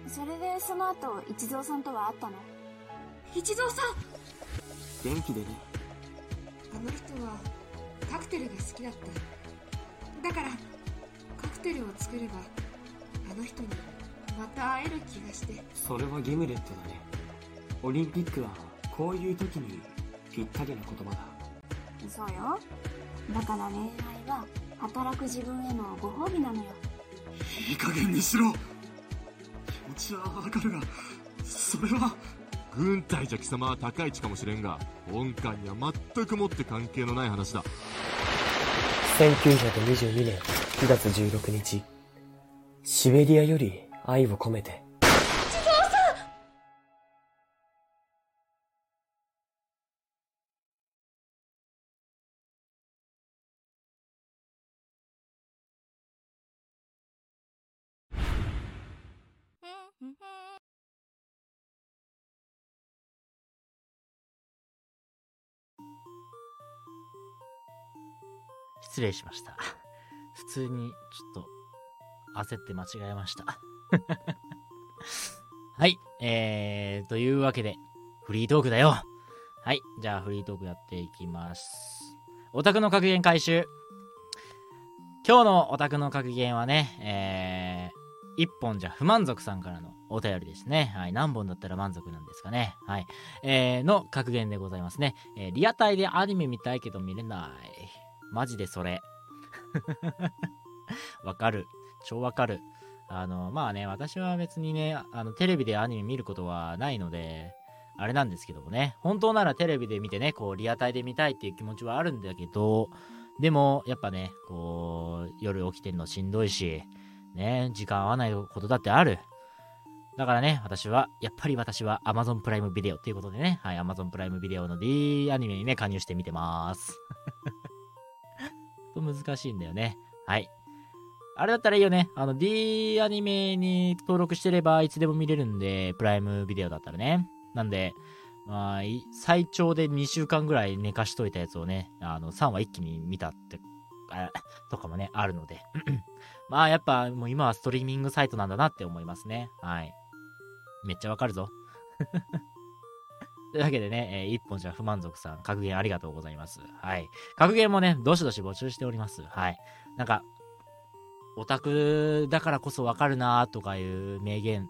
それでその後一蔵さんとは会ったの？一蔵さん！元気でね。あの人はカクテルが好きだった。だからカクテルを作ればあの人にまた会える気がして。それはギムレットだね。オリンピックはこういう時にぴったりな言葉だ。そうよ。だから恋愛は働く自分へのご褒美なのよ。いい加減にしろちはわかるが。それは軍隊じゃ貴様は高い位置かもしれんが本館には全くもって関係のない話だ。1922年9月16日シベリアより愛を込めて失礼しました。普通にちょっと焦って間違えました。<laughs> はい。えー、というわけで、フリートークだよ。はい。じゃあフリートークやっていきます。オタクの格言回収。今日のオタクの格言はね、えー、一本じゃ不満足さんからのお便りですね。はい。何本だったら満足なんですかね。はい。えー、の格言でございますね。えー、リアタイでアニメ見たいけど見れない。マジでそれ。<laughs> わかる。超わかる。あの、まあね、私は別にね、あの、テレビでアニメ見ることはないので、あれなんですけどもね、本当ならテレビで見てね、こう、リアタイで見たいっていう気持ちはあるんだけど、でも、やっぱね、こう、夜起きてんのしんどいし、ね、時間合わないことだってある。だからね、私は、やっぱり私は Amazon プライムビデオっていうことでね、はい、Amazon プライムビデオの D アニメにね、加入して見てます。難しいんだよね。はい。あれだったらいいよね。あの D アニメに登録してればいつでも見れるんで、プライムビデオだったらね。なんで、まあ、最長で2週間ぐらい寝かしといたやつをね、あの、3話一気に見たって、とかもね、あるので。<clears throat> まあ、やっぱ、もう今はストリーミングサイトなんだなって思いますね。はい。めっちゃわかるぞ。というわけでね、えー一本じゃ不満足さん、格言ありがとうございます。はい。格言もね、どしどし募集しております。はい。なんか、オタクだからこそわかるなとかいう名言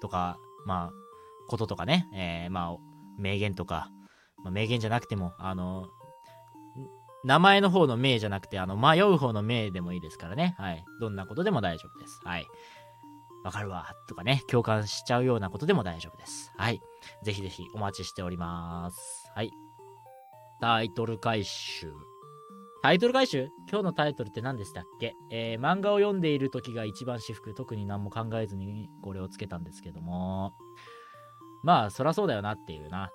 とか、まあ、こととかね、えーまあ、名言とか、まあ、名言じゃなくても、あの、名前の方の名じゃなくて、あの、迷う方の名でもいいですからね。はい。どんなことでも大丈夫です。はい。わかるわ、とかね、共感しちゃうようなことでも大丈夫です。はい。ぜひぜひお待ちしております。はい。タイトル回収。タイトル回収？今日のタイトルって何でしたっけ？えー、漫画を読んでいる時が一番至福。特に何も考えずにこれをつけたんですけども。まあ、そらそうだよなっていうな。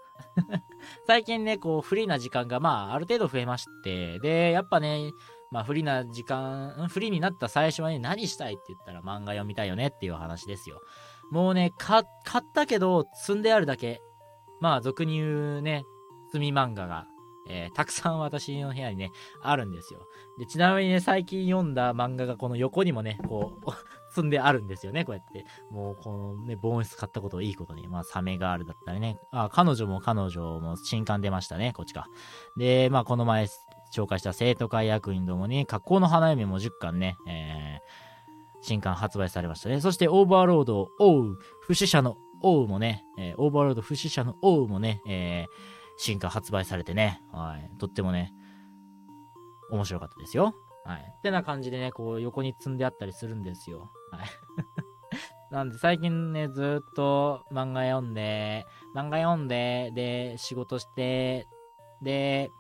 <laughs> 最近ね、こう、フリーな時間が、まあ、ある程度増えまして、で、やっぱね、まあ、フリーな時間、んフリーになった最初はね、何したいって言ったら漫画読みたいよねっていう話ですよ。もうね、買ったけど、積んであるだけ。まあ、俗に言うね、積み漫画が、えーたくさん私の部屋にね、あるんですよ。で、ちなみにね、最近読んだ漫画がこの横にもね、こう、<laughs> 積んであるんですよね、こうやって。もう、このね、防音室買ったことをいいことに、まあ、サメガールだったりね。あ、彼女も彼女も新刊出ましたね、こっちか。で、まあ、この前、紹介した生徒会役員どもに、カッコウの花嫁も10巻ね、えー、新刊発売されましたね。そして、オーバーロード、 Oh、不死者の Ohもね、えー、オーバーロード不死者の Ohもね、えー、新刊発売されてね、はい、とってもね、面白かったですよ。はい。ってな感じでね、こう横に積んであったりするんですよ。はい。<laughs> なんで最近ね、ずっと漫画読んで、漫画読んで、で、仕事して、で、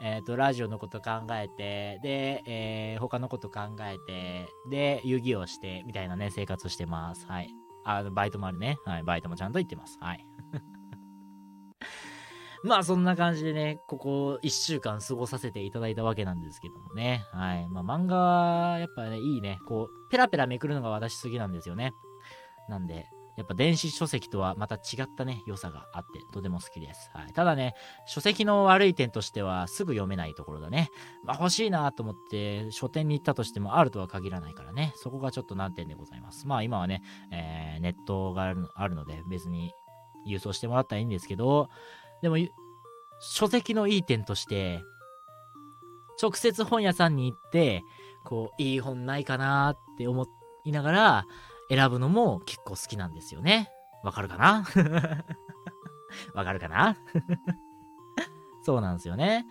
えっ、ー、と、ラジオのこと考えて、で、えー、他のこと考えて、で、遊戯をして、みたいなね、生活をしてます。はい。あの、バイトもあるね。はい。バイトもちゃんと行ってます。はい。<laughs> まあそんな感じでね、ここ1週間過ごさせていただいたわけなんですけどもね。はい。まあ漫画は、やっぱね、いいね。こう、ペラペラめくるのが私好きなんですよね。なんで、やっぱ電子書籍とはまた違ったね、良さがあって、とても好きです。はい。ただね、書籍の悪い点としては、すぐ読めないところだね。まあ欲しいなと思って、書店に行ったとしてもあるとは限らないからね。そこがちょっと難点でございます。まあ今はね、えー、ネットがあるので、別に郵送してもらったらいいんですけど、でも、書籍のいい点として、直接本屋さんに行って、こう、いい本ないかなって思いながら選ぶのも結構好きなんですよね。わかるかな？<laughs> わかるかな？<laughs> そうなんですよね。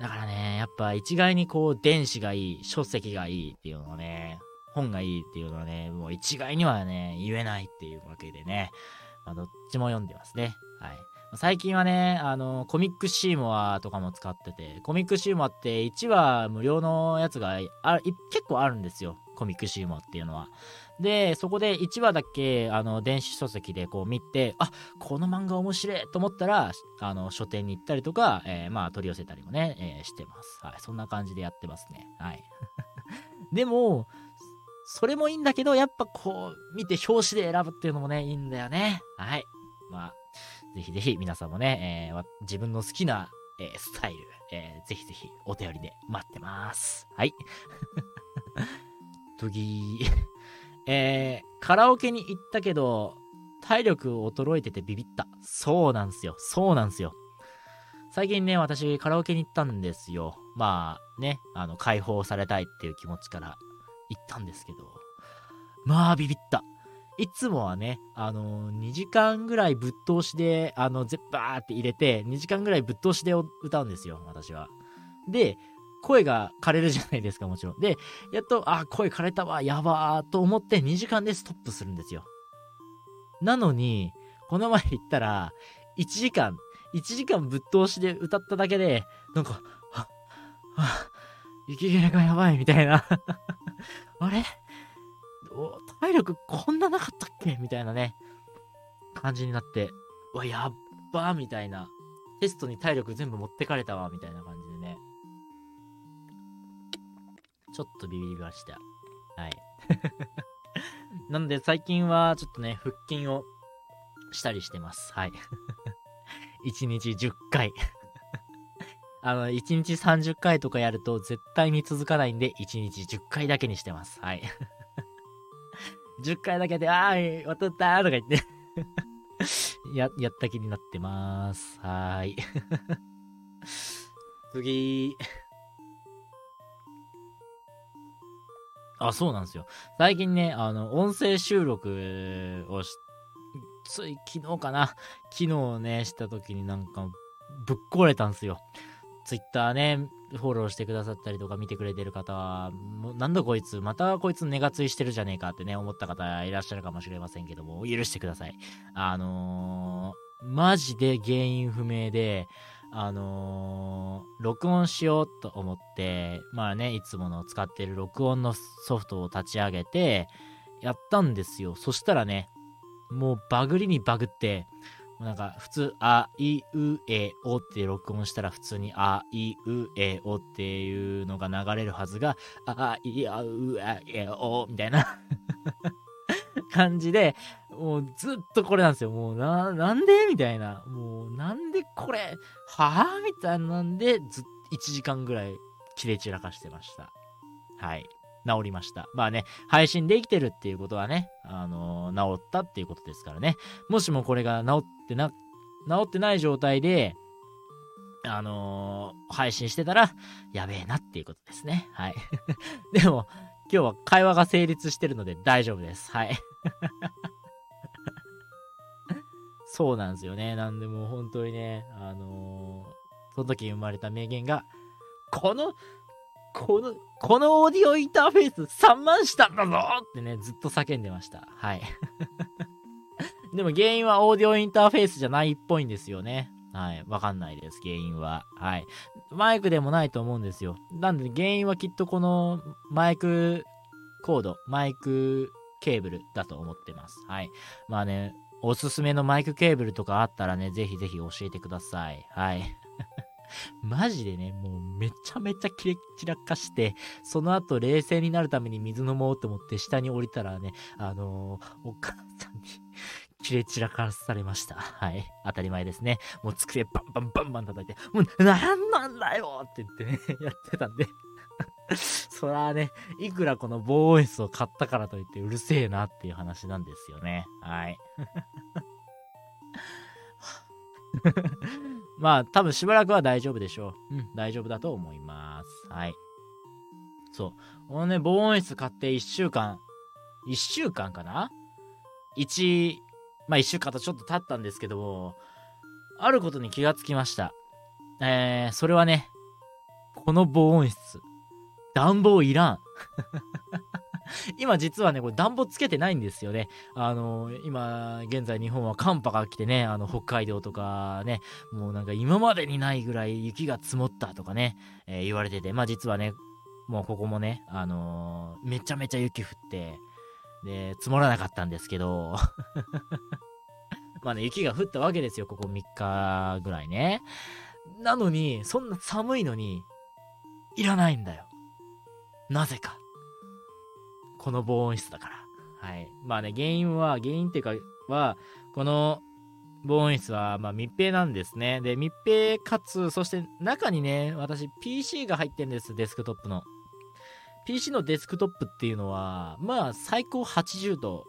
だからね、やっぱ一概にこう、電子がいい、書籍がいいっていうのはね、本がいいっていうのはね、もう一概にはね、言えないっていうわけでね、まあ、どっちも読んでますね。はい。最近はね、あの、コミックシーモアとかも使ってて、コミックシーモアって1話無料のやつが結構あるんですよ。コミックシーモアっていうのは。で、そこで1話だけ、あの、電子書籍でこう見て、あ、この漫画面白いと思ったら、あの、書店に行ったりとか、えー、まあ、取り寄せたりもね、えー、してます。はい。そんな感じでやってますね。はい。<laughs> でも、それもいいんだけど、やっぱこう、見て表紙で選ぶっていうのもね、いいんだよね。はい。まあ、ぜひぜひ皆さんもね、えー、自分の好きな、えー、スタイル、えー、ぜひぜひお便りで待ってます。はい。<laughs> 次、えー、カラオケに行ったけど、体力衰えててビビった。そうなんすよ。そうなんすよ。最近ね、私カラオケに行ったんですよ。まあね、あの、解放されたいっていう気持ちから行ったんですけど、まあビビった。いつもはね、あのー、2時間ぐらいぶっ通しで、あの、ゼッバーって入れて、2時間ぐらいぶっ通しで歌うんですよ、私は。で、声が枯れるじゃないですか、もちろん。で、やっと、あ、声枯れたわ、やばーと思って2時間でストップするんですよ。なのに、この前行ったら、1時間、1時間ぶっ通しで歌っただけで、なんか、は、は、息切れがやばいみたいな <laughs> あれ？体力こんななかったっけ？みたいなね、感じになって、うわ、やっばーみたいな。テストに体力全部持ってかれたわ、みたいな感じちょっとビビりました。はい。<laughs> なんで最近はちょっとね、腹筋をしたりしてます。はい。<laughs> 1日10回 <laughs> あの、1日30回とかやると絶対に続かないんで、1日10回だけにしてます。はい。10回だけで、あーい、渡ったとか言ってや、やった気になってまーす。はーい。次。あ、そうなんですよ。最近ね、あの、音声収録をし、つい昨日かな昨日ね、した時になんか、ぶっ壊れたんですよ。ツイッターね、フォローしてくださったりとか見てくれてる方は、もうなんだこいつ、またこいつネガついしてるじゃねえかってね、思った方いらっしゃるかもしれませんけども、許してください。あのー、マジで原因不明で、あのー、録音しようと思って、まあね、いつもの使ってる録音のソフトを立ち上げて、やったんですよ。そしたらね、もうバグりにバグって、なんか普通、あいうえおって録音したら普通にあいうえおっていうのが流れるはずが、あいあうえおみたいな <laughs> 感じで、もうずっとこれなんですよ。もうな、なんで？みたいな。もうなんでこれ、はぁみたいなんで、ずっと1時間ぐらい切れ散らかしてました。はい。治りました。まあね、配信できてるっていうことはね、あのー、治ったっていうことですからね。もしもこれが治ってな、治ってない状態で、あのー配信してたら、やべえなっていうことですね。はい。<laughs> でも、今日は会話が成立してるので大丈夫です。はい。<laughs> そうなんですよね。なんでも本当にね、あのーその時生まれた名言が、この、この、このオーディオインターフェース3万したんだぞってね、ずっと叫んでました。はい。<laughs> でも原因はオーディオインターフェースじゃないっぽいんですよね。はい。わかんないです、原因は。はい。マイクでもないと思うんですよ。なんで原因はきっとこのマイクコード、マイクケーブルだと思ってます。はい。まあね、おすすめのマイクケーブルとかあったらね、ぜひぜひ教えてください。はい。<laughs> マジでね、もうめちゃめちゃキレッ散らかして、その後冷静になるために水飲もうと思って下に降りたらね、あのーお母さんにキレ散らかされました。はい。当たり前ですね。もう机バンバンバンバン叩いて、もうなんなんだよって言ってね、やってたんで。<laughs> そらね、いくらこの防音室を買ったからといってうるせえなっていう話なんですよね。はい。<laughs> まあ、多分しばらくは大丈夫でしょう。うん、大丈夫だと思います。はい。そう。このね、防音室買って1週間、1週間かな ?1、まあ1週間とちょっと経ったんですけども、あることに気がつきました。えー、それはね、この防音室、暖房いらん。今実はね、これ暖房つけてないんですよね。あの今、現在日本は寒波が来てね、あの、北海道とかね、もうなんか今までにないぐらい雪が積もったとかね、えー言われてて、まあ実はね、もうここもね、あのーめちゃめちゃ雪降って、で、積もらなかったんですけど、<laughs> まあね、雪が降ったわけですよ、ここ3日ぐらいね。なのに、そんな寒いのに、いらないんだよ。なぜか。この防音室だから。はい。まあね、原因は、原因っていうか、は、この防音室は、まあ密閉なんですね。で、密閉かつ、そして中にね、私 PC が入ってるんです、デスクトップの。PC のデスクトップっていうのは、まあ最高80度、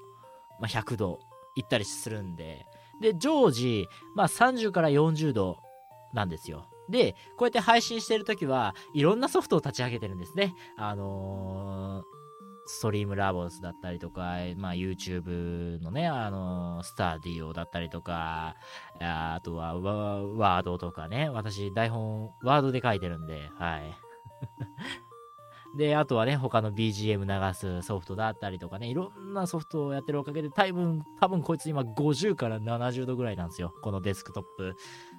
まあ100度行ったりするんで、で、常時、まあ30から40度なんですよ。で、こうやって配信してるときは、いろんなソフトを立ち上げてるんですね。あのーストリームラボスだったりとか、まあ YouTube のね、あのスターディオだったりとか、ああとはワワードとかね、私台本ワードで書いてるんで、はい。<laughs> で、あとはね、他の BGM 流すソフトだったりとかね、いろんなソフトをやってるおかげで、多分、多分こいつ今50から70度ぐらいなんですよ。このデスクトップ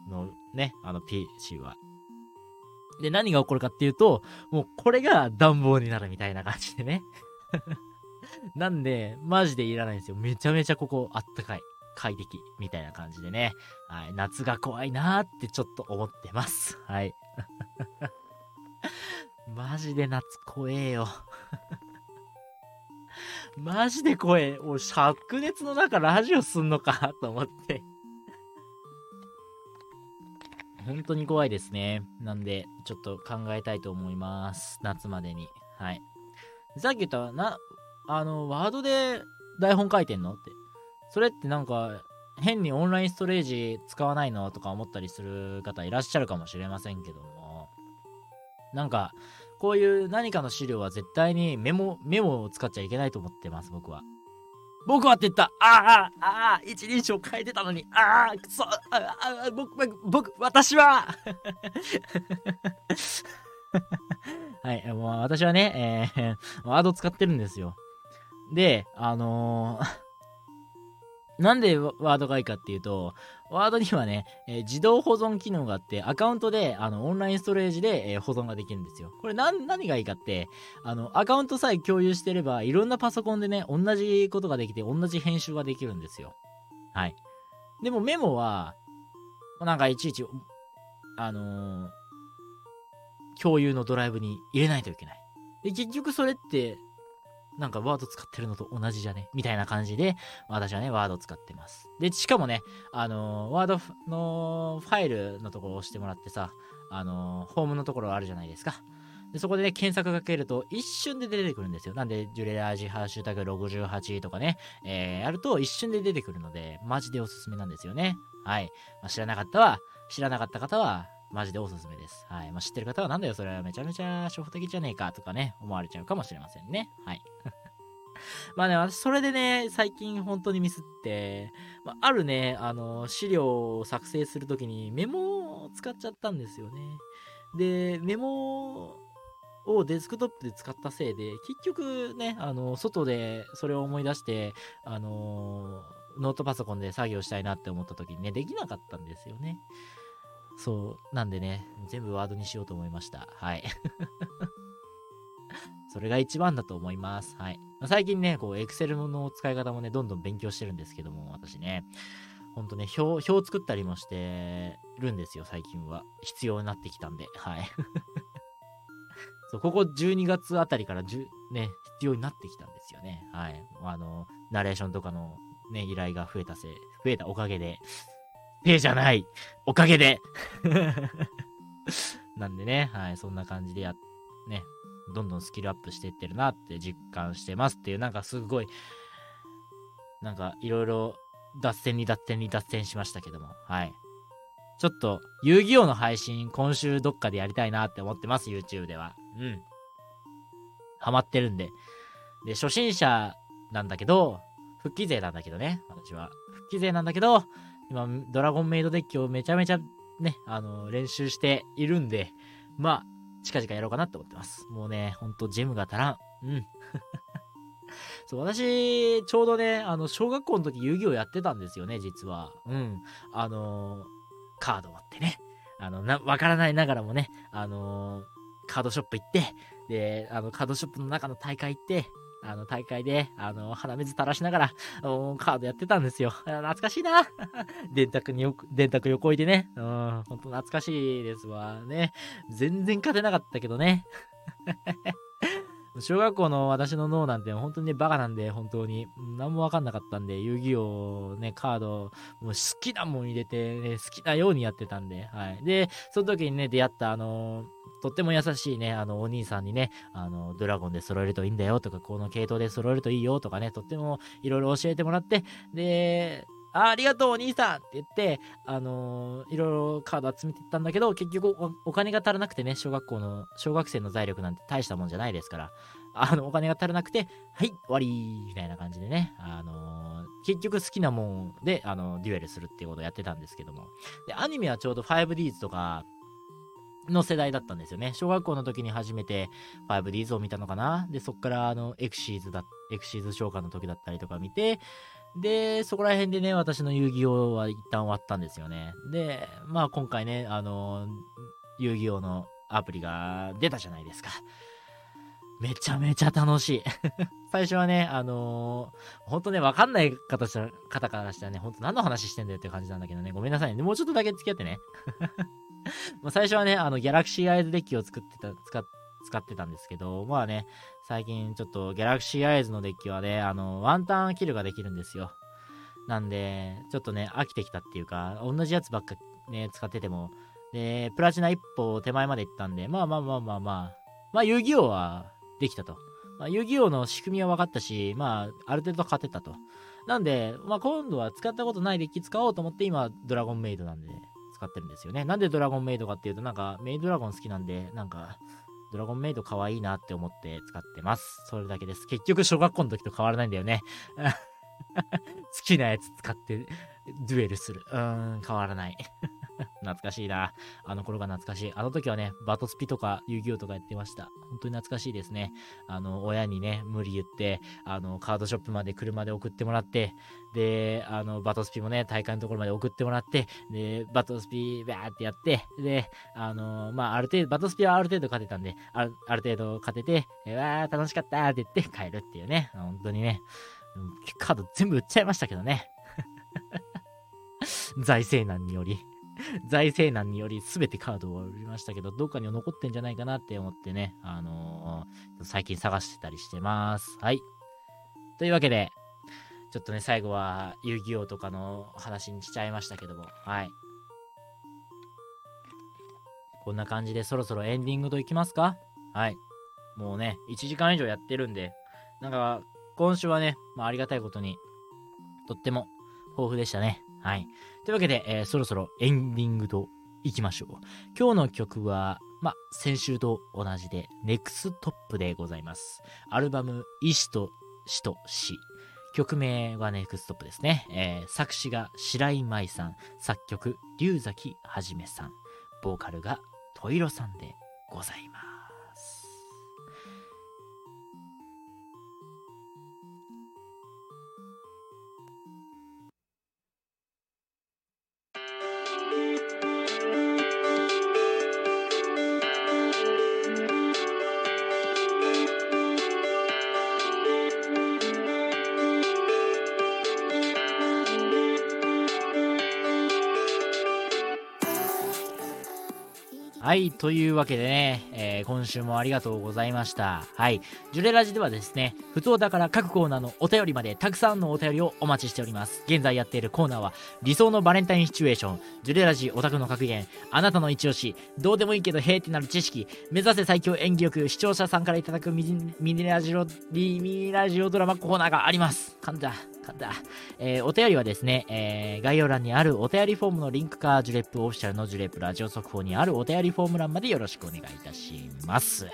のね、あの PC は。で、何が起こるかっていうと、もうこれが暖房になるみたいな感じでね。<laughs> なんで、マジでいらないんですよ。めちゃめちゃここあったかい。快適。みたいな感じでね。はい。夏が怖いなーってちょっと思ってます。はい。<laughs> マジで夏怖えよ。<laughs> マジで怖え。もう灼熱の中ラジオすんのかと思って。本当に怖いですね。なんで、ちょっと考えたいと思います。夏までに。はい。さっき言った、な、あの、ワードで台本書いてんのって。それってなんか、変にオンラインストレージ使わないのとか思ったりする方いらっしゃるかもしれませんけども。なんか、こういう何かの資料は絶対にメモ、メモを使っちゃいけないと思ってます、僕は。僕はって言った。ああああ一人称変えてたのに。ああくそ。ああ僕、僕、私は。<laughs> はい、もう私はね、えー、ワード使ってるんですよ。で、あのーなんでワードがいいかっていうと、ワードにはね、えー自動保存機能があって、アカウントで、あの、オンラインストレージで、えー保存ができるんですよ。これ何、何がいいかって、あの、アカウントさえ共有してれば、いろんなパソコンでね、同じことができて、同じ編集ができるんですよ。はい。でもメモは、なんかいちいち、あのー共有のドライブに入れないといけない。で、結局それって、なんかワード使ってるのと同じじゃね？みたいな感じで、私はね、ワード使ってます。で、しかもね、あのーワードのファイルのところを押してもらってさ、あのーホームのところあるじゃないですか。でそこでね、検索かけると一瞬で出てくるんですよ。なんで、ジュレラージハッシュタグ68とかね、えー、やると一瞬で出てくるので、マジでおすすめなんですよね。はい。まあ、知らなかったは、知らなかった方は、マジでおすすめです。はい。まあ、知ってる方はなんだよ、それはめちゃめちゃ初歩的じゃねえかとかね、思われちゃうかもしれませんね。はい。<laughs> まあね、私、それでね、最近本当にミスって、まあ、あるね、あの、資料を作成するときにメモを使っちゃったんですよね。で、メモをデスクトップで使ったせいで、結局ね、あの、外でそれを思い出して、あの、ノートパソコンで作業したいなって思った時にね、できなかったんですよね。そう。なんでね、全部ワードにしようと思いました。はい。<laughs> それが一番だと思います。はい。最近ね、こう、エクセルの使い方もね、どんどん勉強してるんですけども、私ね、ほんとね、表、表作ったりもしてるんですよ、最近は。必要になってきたんで、はい。<laughs> そう、ここ12月あたりからじゅ、ね、必要になってきたんですよね。はい。あの、ナレーションとかのね、依頼が増えたせい、増えたおかげで、せいじゃないおかげで <laughs> なんでね、はい、そんな感じでや、ね、どんどんスキルアップしていってるなって実感してますっていう、なんかすごい、なんかいろいろ脱線に脱線に脱線しましたけども、はい。ちょっと、遊戯王の配信、今週どっかでやりたいなって思ってます、YouTube では。うん。ハマってるんで。で、初心者なんだけど、復帰勢なんだけどね、私は。復帰勢なんだけど、今、ドラゴンメイドデッキをめちゃめちゃね、あの、練習しているんで、まあ、近々やろうかなって思ってます。もうね、ほんとジムが足らん。うん。<laughs> そう、私、ちょうどね、あの、小学校の時遊戯王やってたんですよね、実は。うん。あのカードを割ってね。あの、な、わからないながらもね、あのカードショップ行って、で、あの、カードショップの中の大会行って、あの、大会で、あの、鼻水垂らしながら、カードやってたんですよ。懐かしいな。<laughs> 電卓によく、電卓横置いてね。うん、ほんと懐かしいですわ。ね。全然勝てなかったけどね。<laughs> 小学校の私の脳なんて本当にね、バカなんで、本当に。何もわかんなかったんで、遊戯王ね、カード、もう好きなもん入れて、ね、好きなようにやってたんで、はい。で、その時にね、出会った、あのとっても優しいね、あの、お兄さんにね、あの、ドラゴンで揃えるといいんだよとか、この系統で揃えるといいよとかね、とってもいろいろ教えてもらって、で、あありがとうお兄さんって言って、あのーいろいろカード集めていったんだけど、結局お金が足らなくてね、小学校の、小学生の財力なんて大したもんじゃないですから、あの、お金が足らなくて、はい、終わりみたいな感じでね、あのー結局好きなもんで、あの、デュエルするっていうことをやってたんですけども。で、アニメはちょうど 5Ds とか、の世代だったんですよね。小学校の時に初めて 5Ds を見たのかなで、そっからあの、エクシーズだ、エクシーズ召喚の時だったりとか見て、で、そこら辺でね、私の遊戯王は一旦終わったんですよね。で、まあ今回ね、あの、遊戯王のアプリが出たじゃないですか。めちゃめちゃ楽しい。<laughs> 最初はね、あのー、ほんとね、わかんない方方からしたらね、ほんと何の話してんだよって感じなんだけどね、ごめんなさいね。もうちょっとだけ付き合ってね。<laughs> まあ最初はね、あの、ギャラクシーアイズデッキを作ってた、使っ使ってたんですけど、まあね、最近ちょっとギャラクシーアイズのデッキはね、あの、ワンターンキルができるんですよ。なんで、ちょっとね、飽きてきたっていうか、同じやつばっかね、使ってても、で、プラチナ一歩手前まで行ったんで、まあまあまあまあまあ、まあ遊戯王はできたと。まあ、遊戯王の仕組みは分かったし、まあ、ある程度勝てたと。なんで、まあ今度は使ったことないデッキ使おうと思って今、ドラゴンメイドなんで、使ってるんですよね。なんでドラゴンメイドかっていうと、なんか、メイドラゴン好きなんで、なんか、ドラゴンメイド可愛いなって思って使ってます。それだけです。結局、小学校の時と変わらないんだよね。<laughs> 好きなやつ使って、デュエルする。うーん、変わらない。<laughs> 懐かしいな。あの頃が懐かしい。あの時はね、バトスピとか遊戯王とかやってました。本当に懐かしいですね。あの、親にね、無理言って、あの、カードショップまで車で送ってもらって、で、あの、バトスピもね、大会のところまで送ってもらって、で、バトスピバーってやって、で、あの、まあ、ある程度、バトスピはある程度勝てたんで、あるある程度勝てて、えわー、楽しかったって言って帰るっていうね。本当にね、カード全部売っちゃいましたけどね。<laughs> 財政難により。<laughs> 財政難により全てカードを売りましたけど、どっかには残ってんじゃないかなって思ってね、あのー最近探してたりしてます。はい。というわけで、ちょっとね、最後は遊戯王とかの話にしちゃいましたけども、はい。こんな感じでそろそろエンディングといきますかはい。もうね、1時間以上やってるんで、なんか、今週はね、まあ、ありがたいことに、とっても豊富でしたね。はい。というわけで、えーそろそろエンディングと行きましょう。今日の曲は、ま、先週と同じで、ネクストップでございます。アルバム、石と死と死。曲名はネクストップですね。えー作詞が白井舞さん、作曲、龍崎はじめさん、ボーカルがトイロさんでございます。はい、というわけでね、えー今週もありがとうございました。はい、ジュレラジではですね、普通だから各コーナーのお便りまでたくさんのお便りをお待ちしております。現在やっているコーナーは、理想のバレンタインシチュエーション、ジュレラジオタクの格言、あなたの一押し、どうでもいいけどへーってなる知識、目指せ最強演技力、視聴者さんからいただくミニラジオ、ミニラジオドラマコーナーがあります。噛んだ、噛んだ。えーお便りはですね、えー概要欄にあるお便りフォームのリンクか、ジュレップオフィシャルのジュレップラジオ速報にあるお便りフォーム欄までよろしくお願いいたします。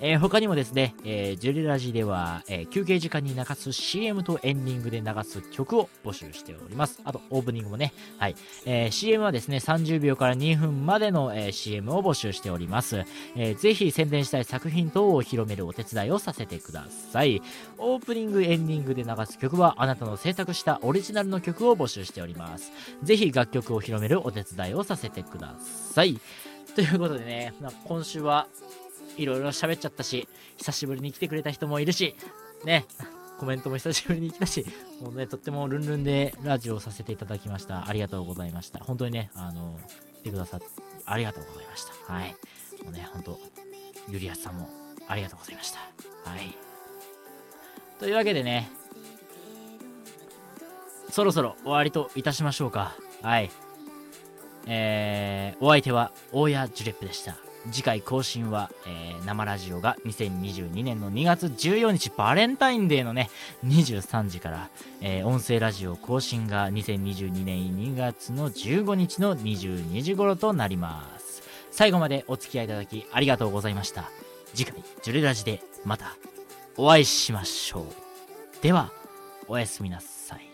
えー他にもですね、えージュレラジでは、えー休憩時間に流す CM とエンディングで流す曲を募集しております。あと、オープニングもね、はい。え CM はですね、30秒から2分までの、え CM を募集しております。えぜひ宣伝したい作品等を広めるお手伝いをさせてください。オープニング、エンディングで流す曲は、あなたの制作したオリジナルの曲を募集しております。ぜひ楽曲を広めるお手伝いをさせてください。ということでね、まあ今週はいろいろ喋っちゃったし、久しぶりに来てくれた人もいるし、ね、コメントも久しぶりに来たし、もうね、とってもルンルンでラジオをさせていただきました。ありがとうございました。本当にね、あの、来てくださって、ありがとうございました。はい。もうね、本当ゆりやさんもありがとうございました。はい。というわけでね、そろそろ終わりといたしましょうか。はい。えー、お相手は大谷ジュレップでした。次回更新は、えー、生ラジオが2022年の2月14日バレンタインデーのね23時から、えー、音声ラジオ更新が2022年2月の15日の22時頃となります。最後までお付き合いいただきありがとうございました。次回ジュレラジでまたお会いしましょう。ではおやすみなさい。